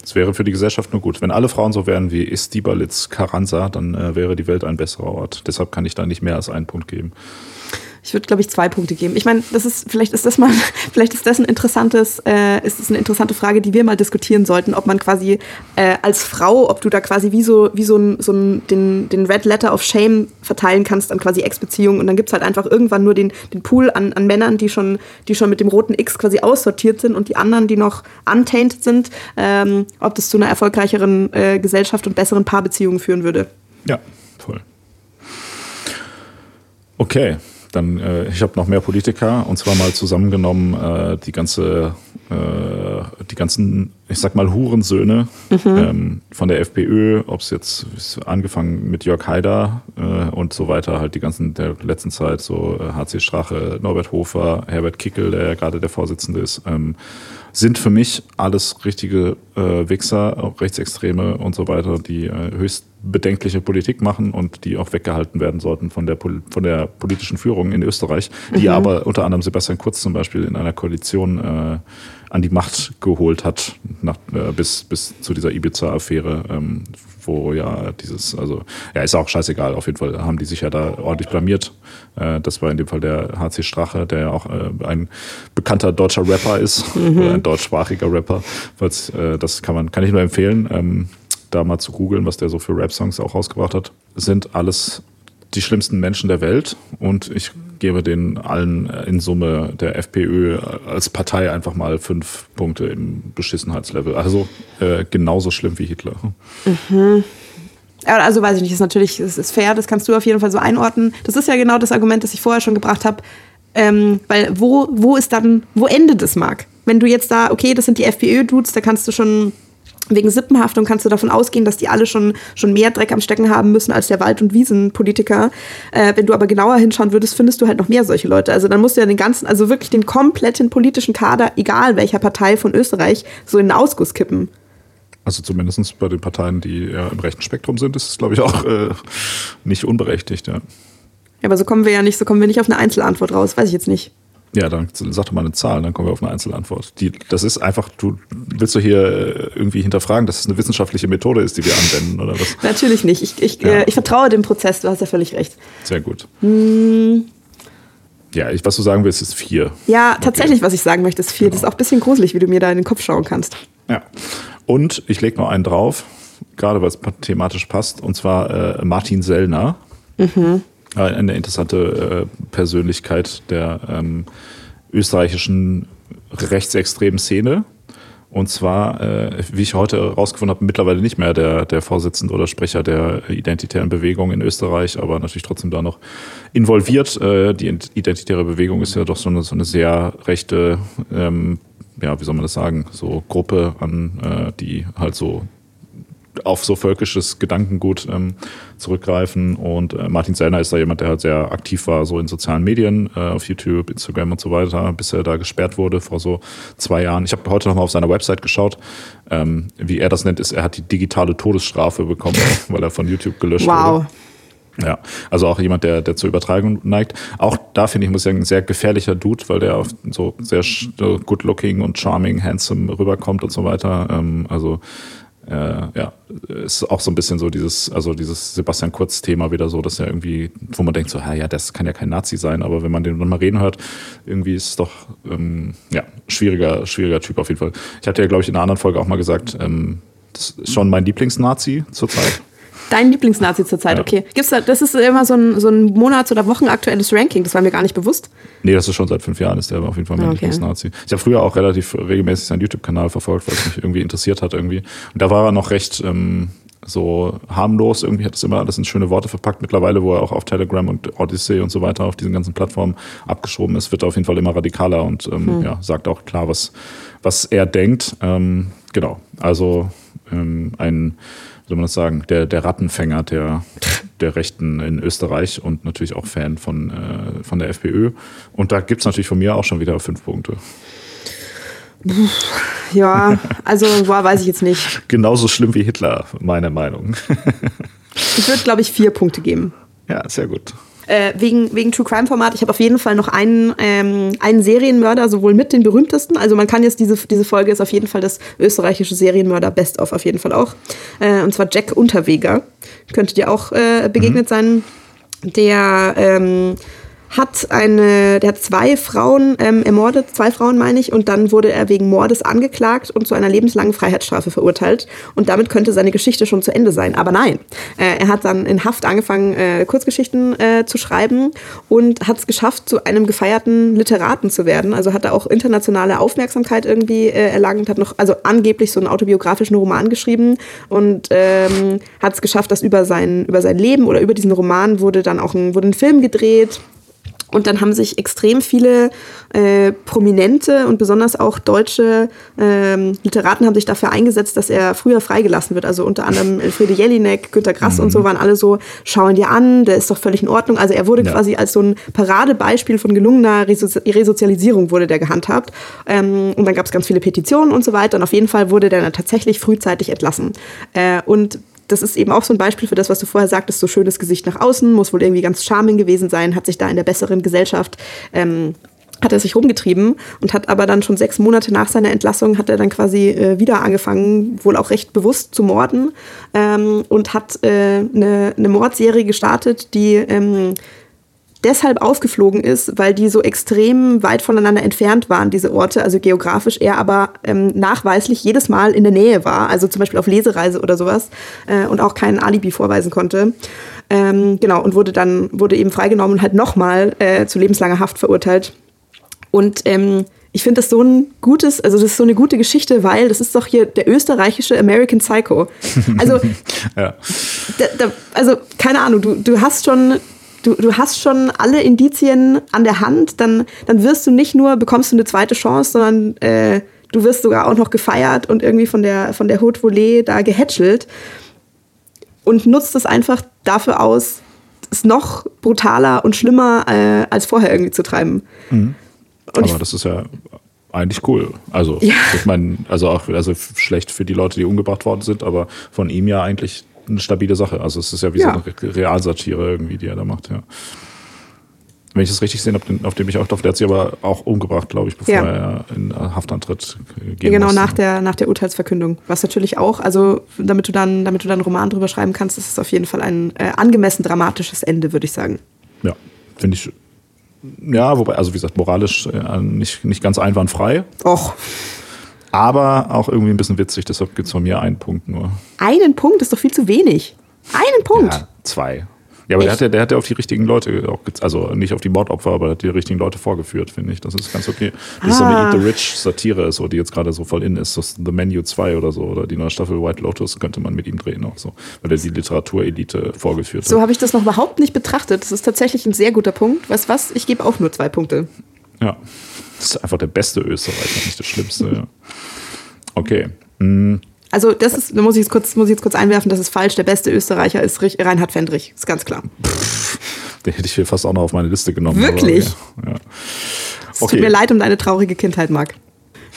Das wäre für die Gesellschaft nur gut. Wenn alle Frauen so wären wie Istibalitz Carranza, dann äh, wäre die Welt ein besserer Ort. Deshalb kann ich da nicht mehr als einen Punkt geben. Ich würde, glaube ich, zwei Punkte geben. Ich meine, das ist, vielleicht ist das mal, vielleicht ist das ein interessantes, äh, ist das eine interessante Frage, die wir mal diskutieren sollten, ob man quasi äh, als Frau, ob du da quasi wie so, wie so, ein, so ein, den, den Red Letter of Shame verteilen kannst an quasi Ex-Beziehungen und dann gibt es halt einfach irgendwann nur den, den Pool an, an Männern, die schon, die schon mit dem roten X quasi aussortiert sind und die anderen, die noch untainted sind, ähm, ob das zu einer erfolgreicheren äh, Gesellschaft und besseren Paarbeziehungen führen würde. Ja, voll. Okay, dann, äh, ich habe noch mehr Politiker und zwar mal zusammengenommen äh, die ganze, äh, die ganzen, ich sag mal, Hurensöhne mhm. ähm, von der FPÖ, ob es jetzt angefangen mit Jörg Haider äh, und so weiter, halt die ganzen der letzten Zeit, so HC äh, Strache, Norbert Hofer, Herbert Kickel, der ja gerade der Vorsitzende ist, ähm, sind für mich alles richtige äh, Wichser, Rechtsextreme und so weiter, die äh, höchst bedenkliche Politik machen und die auch weggehalten werden sollten von der, von der politischen Führung in Österreich, die mhm. aber unter anderem Sebastian Kurz zum Beispiel in einer Koalition äh, an die Macht geholt hat, nach, äh, bis, bis zu dieser Ibiza-Affäre, ähm, wo ja dieses, also ja, ist auch scheißegal, auf jeden Fall haben die sich ja da ordentlich blamiert. Äh, das war in dem Fall der HC Strache, der ja auch äh, ein bekannter deutscher Rapper ist, mhm. oder ein deutschsprachiger Rapper. Falls, äh, das kann man, kann ich nur empfehlen. Ähm, da mal zu googeln, was der so für Rap-Songs auch rausgebracht hat, sind alles die schlimmsten Menschen der Welt und ich gebe den allen in Summe der FPÖ als Partei einfach mal fünf Punkte im Beschissenheitslevel. Also äh, genauso schlimm wie Hitler. Mhm. Also weiß ich nicht, ist natürlich, es ist fair, das kannst du auf jeden Fall so einordnen. Das ist ja genau das Argument, das ich vorher schon gebracht habe. Ähm, weil wo, wo ist dann, wo endet es, Marc? Wenn du jetzt da, okay, das sind die FPÖ-Dudes, da kannst du schon Wegen Sippenhaftung kannst du davon ausgehen, dass die alle schon, schon mehr Dreck am Stecken haben müssen als der Wald- und Wiesenpolitiker. Äh, wenn du aber genauer hinschauen würdest, findest du halt noch mehr solche Leute. Also dann musst du ja den ganzen, also wirklich den kompletten politischen Kader, egal welcher Partei von Österreich, so in den Ausguss kippen. Also zumindest bei den Parteien, die ja im rechten Spektrum sind, ist es, glaube ich, auch äh, nicht unberechtigt, ja. Ja, aber so kommen wir ja nicht, so kommen wir nicht auf eine Einzelantwort raus, weiß ich jetzt nicht. Ja, dann sag doch mal eine Zahl, dann kommen wir auf eine Einzelantwort. Die, das ist einfach, du willst du hier äh, irgendwie hinterfragen, dass es eine wissenschaftliche Methode ist, die wir anwenden, oder was? Natürlich nicht. Ich, ich, ja. äh, ich vertraue dem Prozess, du hast ja völlig recht. Sehr gut. Hm. Ja, ich, was du sagen willst, ist vier. Ja, okay. tatsächlich, was ich sagen möchte, ist vier. Genau. Das ist auch ein bisschen gruselig, wie du mir da in den Kopf schauen kannst. Ja. Und ich lege noch einen drauf, gerade weil es thematisch passt, und zwar äh, Martin Sellner. Mhm eine interessante äh, Persönlichkeit der ähm, österreichischen rechtsextremen Szene. Und zwar, äh, wie ich heute herausgefunden habe, mittlerweile nicht mehr der, der Vorsitzende oder Sprecher der identitären Bewegung in Österreich, aber natürlich trotzdem da noch involviert. Äh, die identitäre Bewegung ist ja doch so eine, so eine sehr rechte, ähm, ja, wie soll man das sagen, so Gruppe an, äh, die halt so auf so völkisches Gedankengut ähm, zurückgreifen. Und äh, Martin Sellner ist da jemand, der halt sehr aktiv war, so in sozialen Medien, äh, auf YouTube, Instagram und so weiter, bis er da gesperrt wurde vor so zwei Jahren. Ich habe heute noch mal auf seiner Website geschaut. Ähm, wie er das nennt, ist, er hat die digitale Todesstrafe bekommen, weil er von YouTube gelöscht wow. wurde. Ja, also auch jemand, der, der zur Übertragung neigt. Auch da finde ich, muss ich sagen, ein sehr gefährlicher Dude, weil der so sehr good looking und charming, handsome rüberkommt und so weiter. Ähm, also äh, ja, ist auch so ein bisschen so dieses, also dieses Sebastian Kurz-Thema wieder so, dass er irgendwie, wo man denkt so, ja, das kann ja kein Nazi sein, aber wenn man den dann mal reden hört, irgendwie ist es doch, ähm, ja, schwieriger, schwieriger Typ auf jeden Fall. Ich hatte ja, glaube ich, in einer anderen Folge auch mal gesagt, ähm, das ist schon mein Lieblingsnazi zurzeit. Dein Lieblingsnazi zurzeit, ja. okay. Gibt's da, das ist immer so ein, so ein Monats- oder Wochenaktuelles Ranking, das war mir gar nicht bewusst. Nee, das ist schon seit fünf Jahren, ist der auf jeden Fall mein ah, okay. Lieblingsnazi. Ich habe früher auch relativ regelmäßig seinen YouTube-Kanal verfolgt, weil es mich irgendwie interessiert hat irgendwie. Und da war er noch recht ähm, so harmlos, irgendwie hat es immer alles in schöne Worte verpackt. Mittlerweile, wo er auch auf Telegram und Odyssey und so weiter auf diesen ganzen Plattformen abgeschoben ist, wird er auf jeden Fall immer radikaler und ähm, hm. ja, sagt auch klar, was, was er denkt. Ähm, genau, also ähm, ein soll man das sagen, der, der Rattenfänger der, der Rechten in Österreich und natürlich auch Fan von, äh, von der FPÖ. Und da gibt es natürlich von mir auch schon wieder fünf Punkte. Ja, also boah, weiß ich jetzt nicht. Genauso schlimm wie Hitler, meine Meinung. ich würde, glaube ich, vier Punkte geben. Ja, sehr gut. Äh, wegen, wegen True Crime Format. Ich habe auf jeden Fall noch einen, ähm, einen Serienmörder, sowohl mit den berühmtesten. Also man kann jetzt diese, diese Folge ist auf jeden Fall das österreichische Serienmörder Best of auf jeden Fall auch. Äh, und zwar Jack Unterweger. Könnte dir auch äh, begegnet mhm. sein. Der ähm, hat eine, der hat zwei Frauen ähm, ermordet, zwei Frauen meine ich, und dann wurde er wegen Mordes angeklagt und zu einer lebenslangen Freiheitsstrafe verurteilt. Und damit könnte seine Geschichte schon zu Ende sein. Aber nein, äh, er hat dann in Haft angefangen, äh, Kurzgeschichten äh, zu schreiben und hat es geschafft, zu einem gefeierten Literaten zu werden. Also hat er auch internationale Aufmerksamkeit irgendwie äh, erlangt, hat noch, also angeblich so einen autobiografischen Roman geschrieben und ähm, hat es geschafft, dass über sein, über sein Leben oder über diesen Roman wurde dann auch ein, wurde ein Film gedreht und dann haben sich extrem viele äh, prominente und besonders auch deutsche ähm, Literaten haben sich dafür eingesetzt, dass er früher freigelassen wird. Also unter anderem Elfriede Jelinek, Günter Grass mhm. und so waren alle so, schauen dir an, der ist doch völlig in Ordnung. Also er wurde ja. quasi als so ein Paradebeispiel von gelungener Reso Resozialisierung wurde der gehandhabt. Ähm, und dann gab es ganz viele Petitionen und so weiter. Und auf jeden Fall wurde der dann tatsächlich frühzeitig entlassen. Äh, und das ist eben auch so ein Beispiel für das, was du vorher sagtest, so schönes Gesicht nach außen, muss wohl irgendwie ganz charming gewesen sein, hat sich da in der besseren Gesellschaft ähm, hat er sich rumgetrieben und hat aber dann schon sechs Monate nach seiner Entlassung hat er dann quasi äh, wieder angefangen, wohl auch recht bewusst zu morden ähm, und hat äh, eine, eine Mordserie gestartet, die ähm, deshalb aufgeflogen ist, weil die so extrem weit voneinander entfernt waren, diese Orte, also geografisch er aber ähm, nachweislich jedes Mal in der Nähe war, also zum Beispiel auf Lesereise oder sowas äh, und auch kein Alibi vorweisen konnte. Ähm, genau, und wurde dann, wurde eben freigenommen und halt nochmal äh, zu lebenslanger Haft verurteilt. Und ähm, ich finde das so ein gutes, also das ist so eine gute Geschichte, weil das ist doch hier der österreichische American Psycho. Also, ja. da, da, also keine Ahnung, du, du hast schon du, du hast schon alle Indizien an der Hand, dann, dann wirst du nicht nur, bekommst du eine zweite Chance, sondern äh, du wirst sogar auch noch gefeiert und irgendwie von der, von der Haute Volée da gehätschelt und nutzt es einfach dafür aus, es noch brutaler und schlimmer äh, als vorher irgendwie zu treiben. Mhm. Aber das ist ja eigentlich cool. Also, ja. ich meine, also auch also schlecht für die Leute, die umgebracht worden sind, aber von ihm ja eigentlich eine stabile Sache. Also es ist ja wie ja. so eine Realsatire irgendwie, die er da macht, ja. Wenn ich das richtig sehe, auf den, auf dem ich auch drauf, der hat sie aber auch umgebracht, glaube ich, bevor ja. er in Haftantritt gehen Genau, musste. nach der, nach der Urteilsverkündung. Was natürlich auch, also damit du dann, damit du dann einen Roman drüber schreiben kannst, ist es auf jeden Fall ein äh, angemessen dramatisches Ende, würde ich sagen. Ja, finde ich. Ja, wobei, also wie gesagt, moralisch äh, nicht, nicht ganz einwandfrei. Och aber auch irgendwie ein bisschen witzig. Deshalb gibt es von mir einen Punkt nur. Einen Punkt ist doch viel zu wenig. Einen Punkt. Ja, zwei. Ja, aber der hat, ja, der hat ja auf die richtigen Leute, auch, also nicht auf die Mordopfer, aber hat die richtigen Leute vorgeführt, finde ich. Das ist ganz okay. Das ah. ist so eine ah. Eat the Rich Satire, so, die jetzt gerade so voll in ist. Das The Menu 2 oder so, oder die neue Staffel White Lotus könnte man mit ihm drehen auch so, weil er die Literaturelite vorgeführt hat. So habe ich das noch überhaupt nicht betrachtet. Das ist tatsächlich ein sehr guter Punkt. Weißt was? Ich gebe auch nur zwei Punkte. Ja. Das ist einfach der beste Österreicher, nicht das Schlimmste. Ja. Okay. Mhm. Also das ist, da muss ich jetzt kurz, muss ich jetzt kurz einwerfen, das ist falsch. Der beste Österreicher ist Reinhard Fendrich, ist ganz klar. Pff, den hätte ich hier fast auch noch auf meine Liste genommen. Wirklich? Aber, ja. Ja. Es okay. tut mir leid um deine traurige Kindheit, Marc.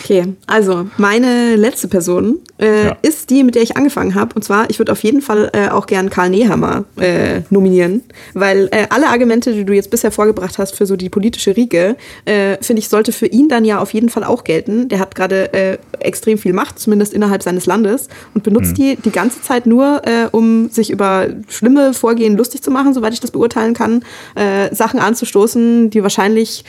Okay, also meine letzte Person äh, ja. ist die, mit der ich angefangen habe. Und zwar, ich würde auf jeden Fall äh, auch gern Karl Nehammer äh, nominieren, weil äh, alle Argumente, die du jetzt bisher vorgebracht hast für so die politische Riege, äh, finde ich, sollte für ihn dann ja auf jeden Fall auch gelten. Der hat gerade äh, extrem viel Macht, zumindest innerhalb seines Landes, und benutzt mhm. die die ganze Zeit nur, um sich über schlimme Vorgehen lustig zu machen, soweit ich das beurteilen kann, Sachen anzustoßen, die wahrscheinlich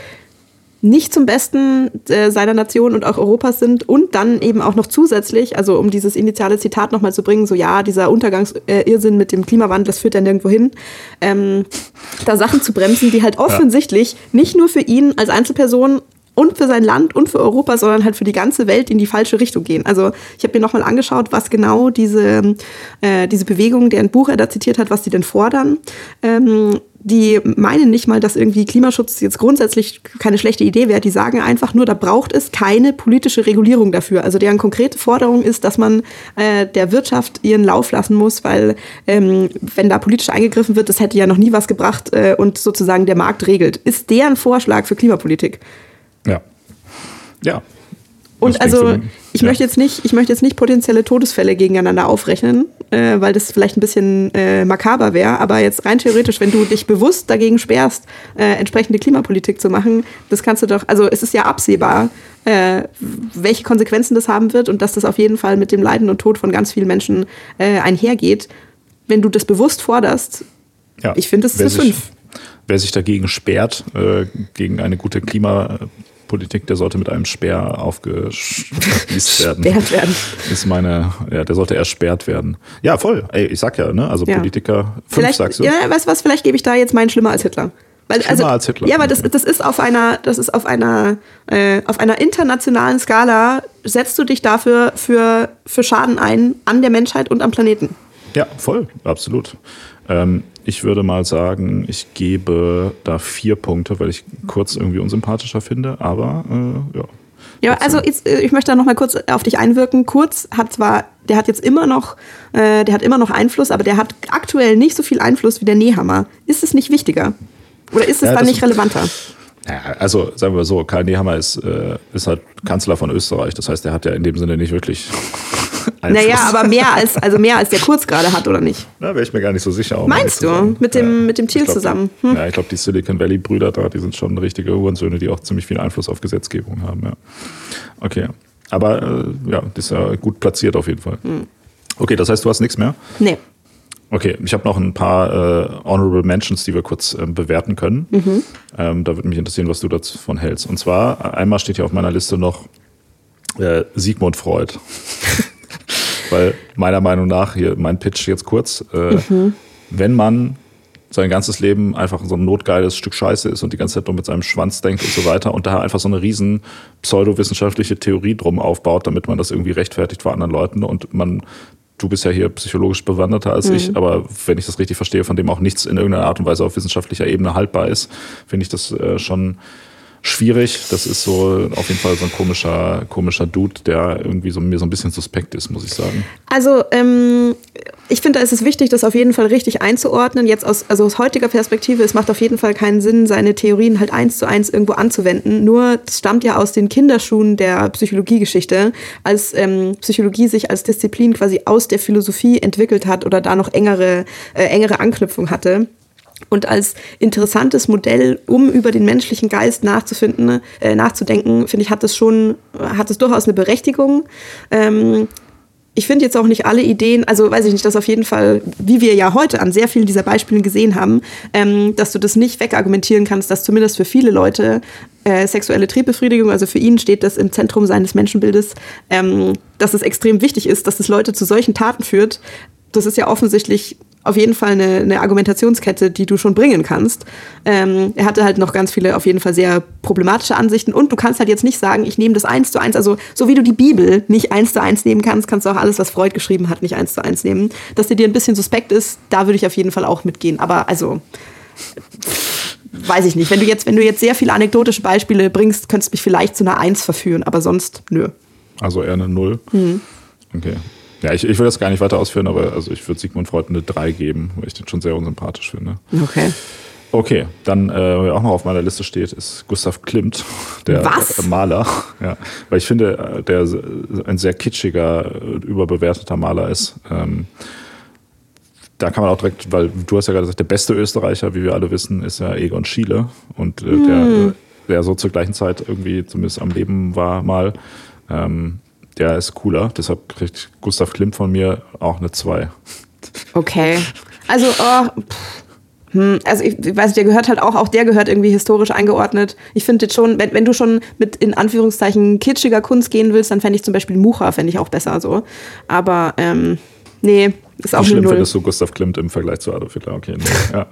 nicht zum Besten äh, seiner Nation und auch Europas sind und dann eben auch noch zusätzlich, also um dieses initiale Zitat nochmal zu bringen, so ja, dieser Untergangsirrsinn mit dem Klimawandel, das führt ja nirgendwo hin, ähm, da Sachen zu bremsen, die halt offensichtlich ja. nicht nur für ihn als Einzelperson und für sein Land und für Europa, sondern halt für die ganze Welt in die falsche Richtung gehen. Also ich habe mir nochmal angeschaut, was genau diese, äh, diese Bewegung, deren Buch er da zitiert hat, was die denn fordern. Ähm, die meinen nicht mal, dass irgendwie Klimaschutz jetzt grundsätzlich keine schlechte Idee wäre. Die sagen einfach nur, da braucht es keine politische Regulierung dafür. Also deren konkrete Forderung ist, dass man äh, der Wirtschaft ihren Lauf lassen muss, weil ähm, wenn da politisch eingegriffen wird, das hätte ja noch nie was gebracht äh, und sozusagen der Markt regelt. Ist deren Vorschlag für Klimapolitik. Ja. Ja. Und also ich ja. möchte jetzt nicht, ich möchte jetzt nicht potenzielle Todesfälle gegeneinander aufrechnen, äh, weil das vielleicht ein bisschen äh, makaber wäre. Aber jetzt rein theoretisch, wenn du dich bewusst dagegen sperrst, äh, entsprechende Klimapolitik zu machen, das kannst du doch, also es ist ja absehbar, äh, welche Konsequenzen das haben wird und dass das auf jeden Fall mit dem Leiden und Tod von ganz vielen Menschen äh, einhergeht. Wenn du das bewusst forderst, ja, ich finde, es ist eine 5. Wer sich dagegen sperrt, äh, gegen eine gute Klimapolitik, der sollte mit einem Speer aufgespießt werden. Sperrt werden. Ist meine, ja, der sollte ersperrt werden. Ja, voll. Ey, ich sag ja, ne? Also ja. Politiker, fünf vielleicht, sagst du. Ja, weißt du was, vielleicht gebe ich da jetzt meinen schlimmer als Hitler. Weil, also, als Hitler. Ja, aber das, das ist auf einer, das ist auf einer, äh, auf einer internationalen Skala setzt du dich dafür für, für Schaden ein an der Menschheit und am Planeten. Ja, voll, absolut. Ähm, ich würde mal sagen, ich gebe da vier Punkte, weil ich kurz irgendwie unsympathischer finde, aber äh, ja. Ja, also jetzt, äh, ich möchte da noch mal kurz auf dich einwirken. Kurz hat zwar, der hat jetzt immer noch, äh, der hat immer noch Einfluss, aber der hat aktuell nicht so viel Einfluss wie der Nehammer. Ist es nicht wichtiger? Oder ist es ja, dann nicht relevanter? Ja, also sagen wir so, Karl Nehammer ist, äh, ist halt Kanzler von Österreich. Das heißt, er hat ja in dem Sinne nicht wirklich Einfluss. Naja, aber mehr als, also mehr als der Kurz gerade hat, oder nicht? Da wäre ich mir gar nicht so sicher. Meinst du? Mit dem, ja. mit dem Thiel glaub, zusammen? Hm? Ja, ich glaube, die Silicon Valley-Brüder da, die sind schon richtige Uhrensöhne, die auch ziemlich viel Einfluss auf Gesetzgebung haben. Ja. Okay. Aber äh, ja, das ist ja gut platziert auf jeden Fall. Hm. Okay, das heißt, du hast nichts mehr? Nee. Okay, ich habe noch ein paar äh, Honorable Mentions, die wir kurz äh, bewerten können. Mhm. Ähm, da würde mich interessieren, was du davon hältst. Und zwar, einmal steht hier auf meiner Liste noch äh, Sigmund Freud. Weil meiner Meinung nach, hier mein Pitch jetzt kurz, äh, mhm. wenn man sein ganzes Leben einfach so ein notgeiles Stück Scheiße ist und die ganze Zeit nur mit seinem Schwanz denkt und so weiter und da einfach so eine riesen pseudowissenschaftliche Theorie drum aufbaut, damit man das irgendwie rechtfertigt vor anderen Leuten und man du bist ja hier psychologisch bewanderter als mhm. ich, aber wenn ich das richtig verstehe, von dem auch nichts in irgendeiner Art und Weise auf wissenschaftlicher Ebene haltbar ist, finde ich das äh, schon schwierig. Das ist so auf jeden Fall so ein komischer, komischer Dude, der irgendwie so mir so ein bisschen suspekt ist, muss ich sagen. Also ähm, ich finde, da ist es wichtig, das auf jeden Fall richtig einzuordnen. Jetzt aus, also aus heutiger Perspektive, es macht auf jeden Fall keinen Sinn, seine Theorien halt eins zu eins irgendwo anzuwenden. Nur das stammt ja aus den Kinderschuhen der Psychologiegeschichte, als ähm, Psychologie sich als Disziplin quasi aus der Philosophie entwickelt hat oder da noch engere, äh, engere Anknüpfung hatte. Und als interessantes Modell, um über den menschlichen Geist nachzufinden, äh, nachzudenken, finde ich, hat es schon, hat es durchaus eine Berechtigung. Ähm, ich finde jetzt auch nicht alle Ideen, also weiß ich nicht, dass auf jeden Fall, wie wir ja heute an sehr vielen dieser Beispielen gesehen haben, ähm, dass du das nicht wegargumentieren kannst, dass zumindest für viele Leute äh, sexuelle Triebbefriedigung, also für ihn steht das im Zentrum seines Menschenbildes, ähm, dass es extrem wichtig ist, dass es Leute zu solchen Taten führt. Das ist ja offensichtlich auf jeden Fall eine, eine Argumentationskette, die du schon bringen kannst. Ähm, er hatte halt noch ganz viele auf jeden Fall sehr problematische Ansichten und du kannst halt jetzt nicht sagen, ich nehme das eins zu eins, also so wie du die Bibel nicht eins zu eins nehmen kannst, kannst du auch alles, was Freud geschrieben hat, nicht eins zu eins nehmen. Dass dir dir ein bisschen suspekt ist, da würde ich auf jeden Fall auch mitgehen. Aber also weiß ich nicht. Wenn du jetzt, wenn du jetzt sehr viele anekdotische Beispiele bringst, könntest du mich vielleicht zu einer Eins verführen, aber sonst nö. Also eher eine Null. Mhm. Okay. Ja, ich, ich will das gar nicht weiter ausführen, aber also ich würde Sigmund Freud eine 3 geben, weil ich den schon sehr unsympathisch finde. Okay. Okay, dann, äh, wer auch noch auf meiner Liste steht, ist Gustav Klimt, der Was? Maler. Ja, weil ich finde, äh, der ein sehr kitschiger, äh, überbewerteter Maler ist. Ähm, da kann man auch direkt, weil du hast ja gerade gesagt, der beste Österreicher, wie wir alle wissen, ist ja Egon Schiele. Und äh, hm. der, der so zur gleichen Zeit irgendwie zumindest am Leben war mal. Ähm, der ist cooler. Deshalb kriegt Gustav Klimt von mir auch eine 2. Okay. Also, oh, hm, also ich weiß nicht, der gehört halt auch, auch der gehört irgendwie historisch eingeordnet. Ich finde jetzt schon, wenn, wenn du schon mit in Anführungszeichen kitschiger Kunst gehen willst, dann fände ich zum Beispiel Mucha, fände ich auch besser so. Aber ähm, nee, ist auch Wie schlimm findest du Gustav Klimt im Vergleich zu Adolf Hitler? Okay, nee, ja.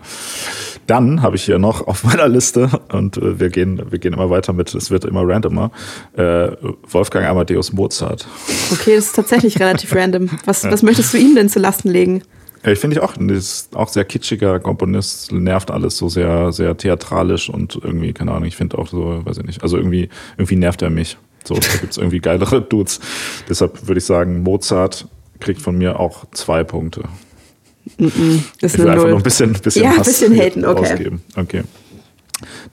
Dann habe ich hier noch auf meiner Liste, und äh, wir, gehen, wir gehen immer weiter mit, es wird immer randomer, äh, Wolfgang Amadeus Mozart. Okay, das ist tatsächlich relativ random. Was, ja. was möchtest du ihm denn zu Lasten legen? Ja, ich finde ich auch, ist auch sehr kitschiger Komponist, nervt alles so sehr, sehr theatralisch und irgendwie, keine Ahnung, ich finde auch so, weiß ich nicht, also irgendwie, irgendwie nervt er mich. So, da gibt es irgendwie geilere Dudes. Deshalb würde ich sagen, Mozart kriegt von mir auch zwei Punkte. Mm -mm, ist ich will einfach Null. noch ein bisschen, bisschen, ja, Hass bisschen haten, okay. ausgeben. Okay.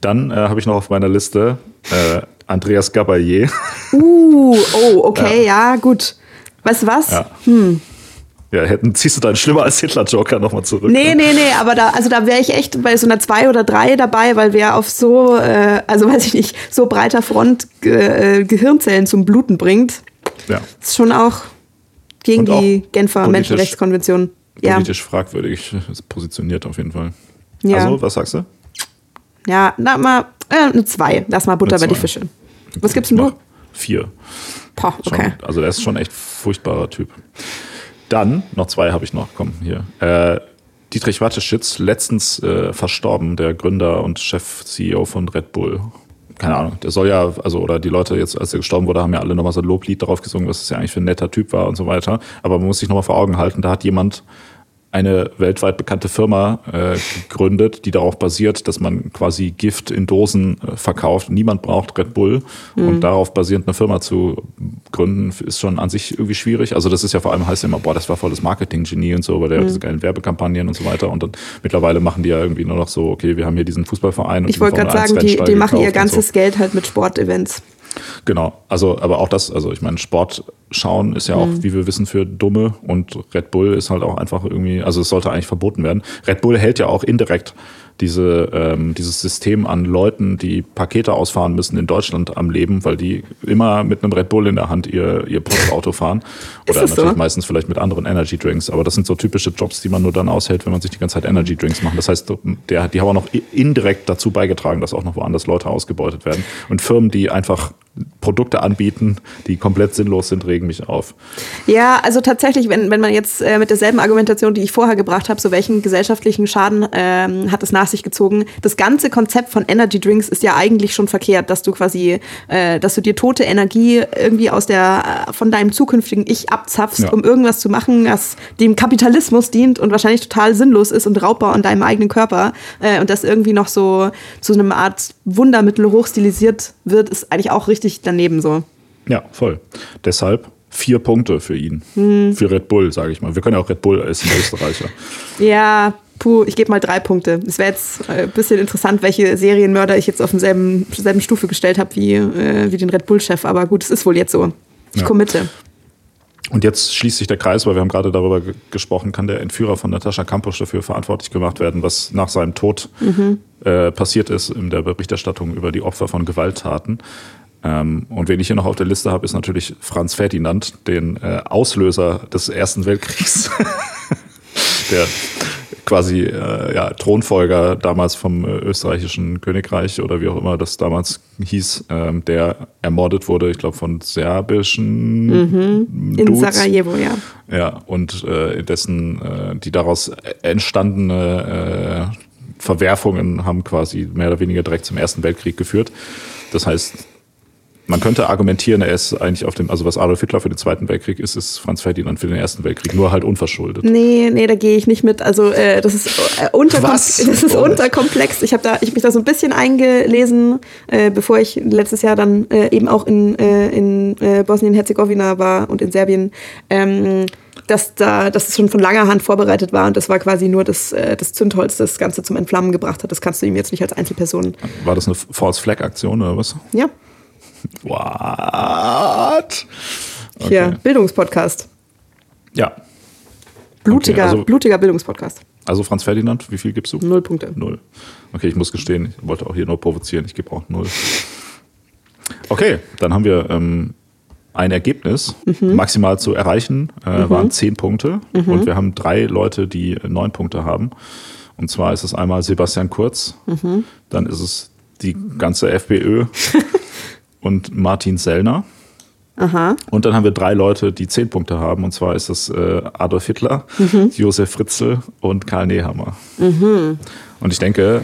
Dann äh, habe ich noch auf meiner Liste äh, Andreas Gabalier. Uh, oh, okay, ja, ja gut. Weißt du was? Ja. Hm. Ja, hätten, ziehst du deinen schlimmer als Hitler-Joker nochmal zurück. Nee, ne? nee, nee, aber da, also da wäre ich echt bei so einer 2 oder 3 dabei, weil wer auf so, äh, also weiß ich nicht, so breiter Front ge, äh, Gehirnzellen zum Bluten bringt, ja. ist schon auch gegen Und die Genfer Menschenrechtskonvention. Politisch ja. fragwürdig positioniert auf jeden Fall. Ja. Also, was sagst du? Ja, na mal äh, eine 2. Lass mal Butter bei die Fische. Was gibt's denn du? Vier. Boah, okay. Schon, also der ist schon echt furchtbarer Typ. Dann, noch zwei habe ich noch, komm, hier. Äh, Dietrich Watteschitz, letztens äh, verstorben, der Gründer und Chef-CEO von Red Bull. Keine Ahnung, der soll ja, also, oder die Leute jetzt, als er gestorben wurde, haben ja alle nochmal so ein Loblied darauf gesungen, was es ja eigentlich für ein netter Typ war und so weiter. Aber man muss sich nochmal vor Augen halten, da hat jemand eine weltweit bekannte Firma äh, gegründet, die darauf basiert, dass man quasi Gift in Dosen äh, verkauft. Niemand braucht Red Bull. Mhm. Und darauf basierend eine Firma zu gründen, ist schon an sich irgendwie schwierig. Also das ist ja vor allem heißt ja immer, boah, das war voll das Marketing-Genie und so, weil der mhm. diese geilen Werbekampagnen und so weiter. Und dann mittlerweile machen die ja irgendwie nur noch so, okay, wir haben hier diesen Fußballverein. Und ich wollte gerade sagen, die, die machen ihr ganzes so. Geld halt mit Sportevents. Genau, also aber auch das, also ich meine, Sport schauen ist ja auch, mhm. wie wir wissen, für Dumme und Red Bull ist halt auch einfach irgendwie, also es sollte eigentlich verboten werden. Red Bull hält ja auch indirekt diese, ähm, dieses System an Leuten, die Pakete ausfahren müssen in Deutschland am Leben, weil die immer mit einem Red Bull in der Hand ihr, ihr Postauto fahren. Oder natürlich so? meistens vielleicht mit anderen Energy Drinks. Aber das sind so typische Jobs, die man nur dann aushält, wenn man sich die ganze Zeit Energy Drinks macht. Das heißt, der, die haben auch noch indirekt dazu beigetragen, dass auch noch woanders Leute ausgebeutet werden. Und Firmen, die einfach Produkte anbieten, die komplett sinnlos sind, regen mich auf. Ja, also tatsächlich, wenn, wenn man jetzt äh, mit derselben Argumentation, die ich vorher gebracht habe, so welchen gesellschaftlichen Schaden ähm, hat es nach sich gezogen. Das ganze Konzept von Energy Drinks ist ja eigentlich schon verkehrt, dass du quasi, äh, dass du dir tote Energie irgendwie aus der, äh, von deinem zukünftigen Ich abzapfst, ja. um irgendwas zu machen, das dem Kapitalismus dient und wahrscheinlich total sinnlos ist und Raubbau an deinem eigenen Körper äh, und das irgendwie noch so zu einem Art Wundermittel hochstilisiert wird, ist eigentlich auch richtig daneben so. Ja, voll. Deshalb vier Punkte für ihn. Hm. Für Red Bull, sage ich mal. Wir können ja auch Red Bull essen, Österreicher. ja, puh, ich gebe mal drei Punkte. Es wäre jetzt ein bisschen interessant, welche Serienmörder ich jetzt auf demselben selben Stufe gestellt habe wie, äh, wie den Red Bull-Chef. Aber gut, es ist wohl jetzt so. Ich ja. committe. Und jetzt schließt sich der Kreis, weil wir haben gerade darüber gesprochen, kann der Entführer von Natascha Kampusch dafür verantwortlich gemacht werden, was nach seinem Tod mhm. äh, passiert ist in der Berichterstattung über die Opfer von Gewalttaten. Ähm, und wen ich hier noch auf der Liste habe, ist natürlich Franz Ferdinand, den äh, Auslöser des Ersten Weltkriegs. der quasi äh, ja, Thronfolger damals vom äh, österreichischen Königreich oder wie auch immer das damals hieß, ähm, der ermordet wurde, ich glaube, von serbischen mhm. In Sarajevo, ja. Ja, und äh, dessen äh, die daraus entstandene äh, Verwerfungen haben quasi mehr oder weniger direkt zum Ersten Weltkrieg geführt. Das heißt, man könnte argumentieren, er ist eigentlich auf dem, also was Adolf Hitler für den Zweiten Weltkrieg ist, ist Franz Ferdinand für den Ersten Weltkrieg, nur halt unverschuldet. Nee, nee, da gehe ich nicht mit. Also äh, das ist, äh, das ist unterkomplex. Ich habe da, ich mich da so ein bisschen eingelesen, äh, bevor ich letztes Jahr dann äh, eben auch in, äh, in äh, Bosnien-Herzegowina war und in Serbien. Ähm, dass da, dass es schon von langer Hand vorbereitet war und das war quasi nur das, äh, das Zündholz, das Ganze zum Entflammen gebracht hat. Das kannst du ihm jetzt nicht als Einzelperson. War das eine False Flag Aktion oder was? Ja. What? Okay. Hier, Bildungspodcast. Ja. Blutiger, okay, also, blutiger Bildungspodcast. Also Franz Ferdinand, wie viel gibst du? Null Punkte. Null. Okay, ich muss gestehen, ich wollte auch hier nur provozieren, ich gebe auch null. Okay, dann haben wir ähm, ein Ergebnis. Mhm. Maximal zu erreichen äh, mhm. waren zehn Punkte. Mhm. Und wir haben drei Leute, die neun Punkte haben. Und zwar ist es einmal Sebastian Kurz, mhm. dann ist es die ganze FPÖ und Martin Sellner. Aha. Und dann haben wir drei Leute, die zehn Punkte haben. Und zwar ist das äh, Adolf Hitler, mhm. Josef Fritzl und Karl Nehammer. Mhm. Und ich denke,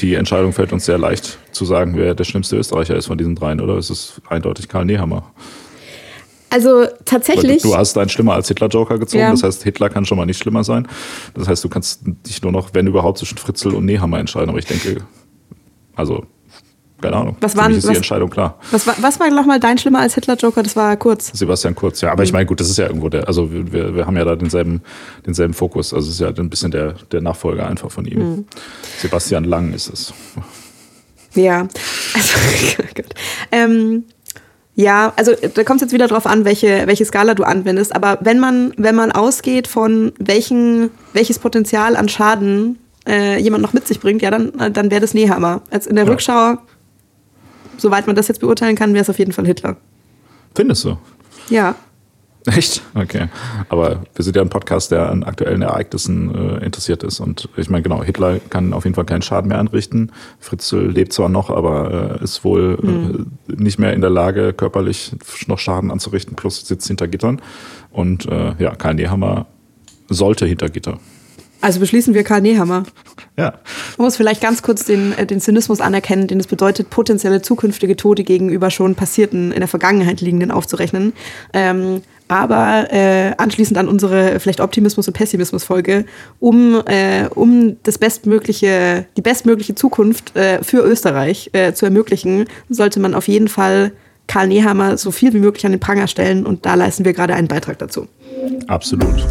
die Entscheidung fällt uns sehr leicht zu sagen, wer der schlimmste Österreicher ist von diesen dreien, oder? Es ist eindeutig Karl Nehammer. Also tatsächlich. Du, hast einen schlimmer als Hitler-Joker gezogen, ja. das heißt, Hitler kann schon mal nicht schlimmer sein. Das heißt, du kannst dich nur noch, wenn überhaupt, zwischen Fritzl und Nehammer entscheiden. Aber ich denke, also keine Ahnung. Was war, ist was, die Entscheidung klar. Was war, was war nochmal dein schlimmer als Hitler-Joker? Das war Kurz. Sebastian Kurz, ja. Aber mhm. ich meine, gut, das ist ja irgendwo der, also wir, wir haben ja da denselben, denselben Fokus. Also es ist ja ein bisschen der, der Nachfolger einfach von ihm. Mhm. Sebastian Lang ist es. Ja, also, gut. Ähm, Ja, also da kommt es jetzt wieder drauf an, welche, welche Skala du anwendest. Aber wenn man, wenn man ausgeht von welchen, welches Potenzial an Schaden äh, jemand noch mit sich bringt, ja, dann, dann wäre das Nehammer. Als in der ja. Rückschau, soweit man das jetzt beurteilen kann, wäre es auf jeden Fall Hitler. Findest du? Ja. Echt? Okay. Aber wir sind ja ein Podcast, der an aktuellen Ereignissen äh, interessiert ist. Und ich meine, genau, Hitler kann auf jeden Fall keinen Schaden mehr anrichten. Fritzl lebt zwar noch, aber äh, ist wohl mhm. äh, nicht mehr in der Lage, körperlich noch Schaden anzurichten, plus sitzt hinter Gittern. Und äh, ja, Karl Nehammer sollte hinter Gitter. Also beschließen wir Karl Nehammer. Ja. Man muss vielleicht ganz kurz den, äh, den Zynismus anerkennen, den es bedeutet, potenzielle zukünftige Tote gegenüber schon passierten, in der Vergangenheit liegenden aufzurechnen. Ähm, aber äh, anschließend an unsere vielleicht Optimismus- und Pessimismus-Folge, um, äh, um das bestmögliche, die bestmögliche Zukunft äh, für Österreich äh, zu ermöglichen, sollte man auf jeden Fall Karl Nehammer so viel wie möglich an den Pranger stellen und da leisten wir gerade einen Beitrag dazu. Absolut.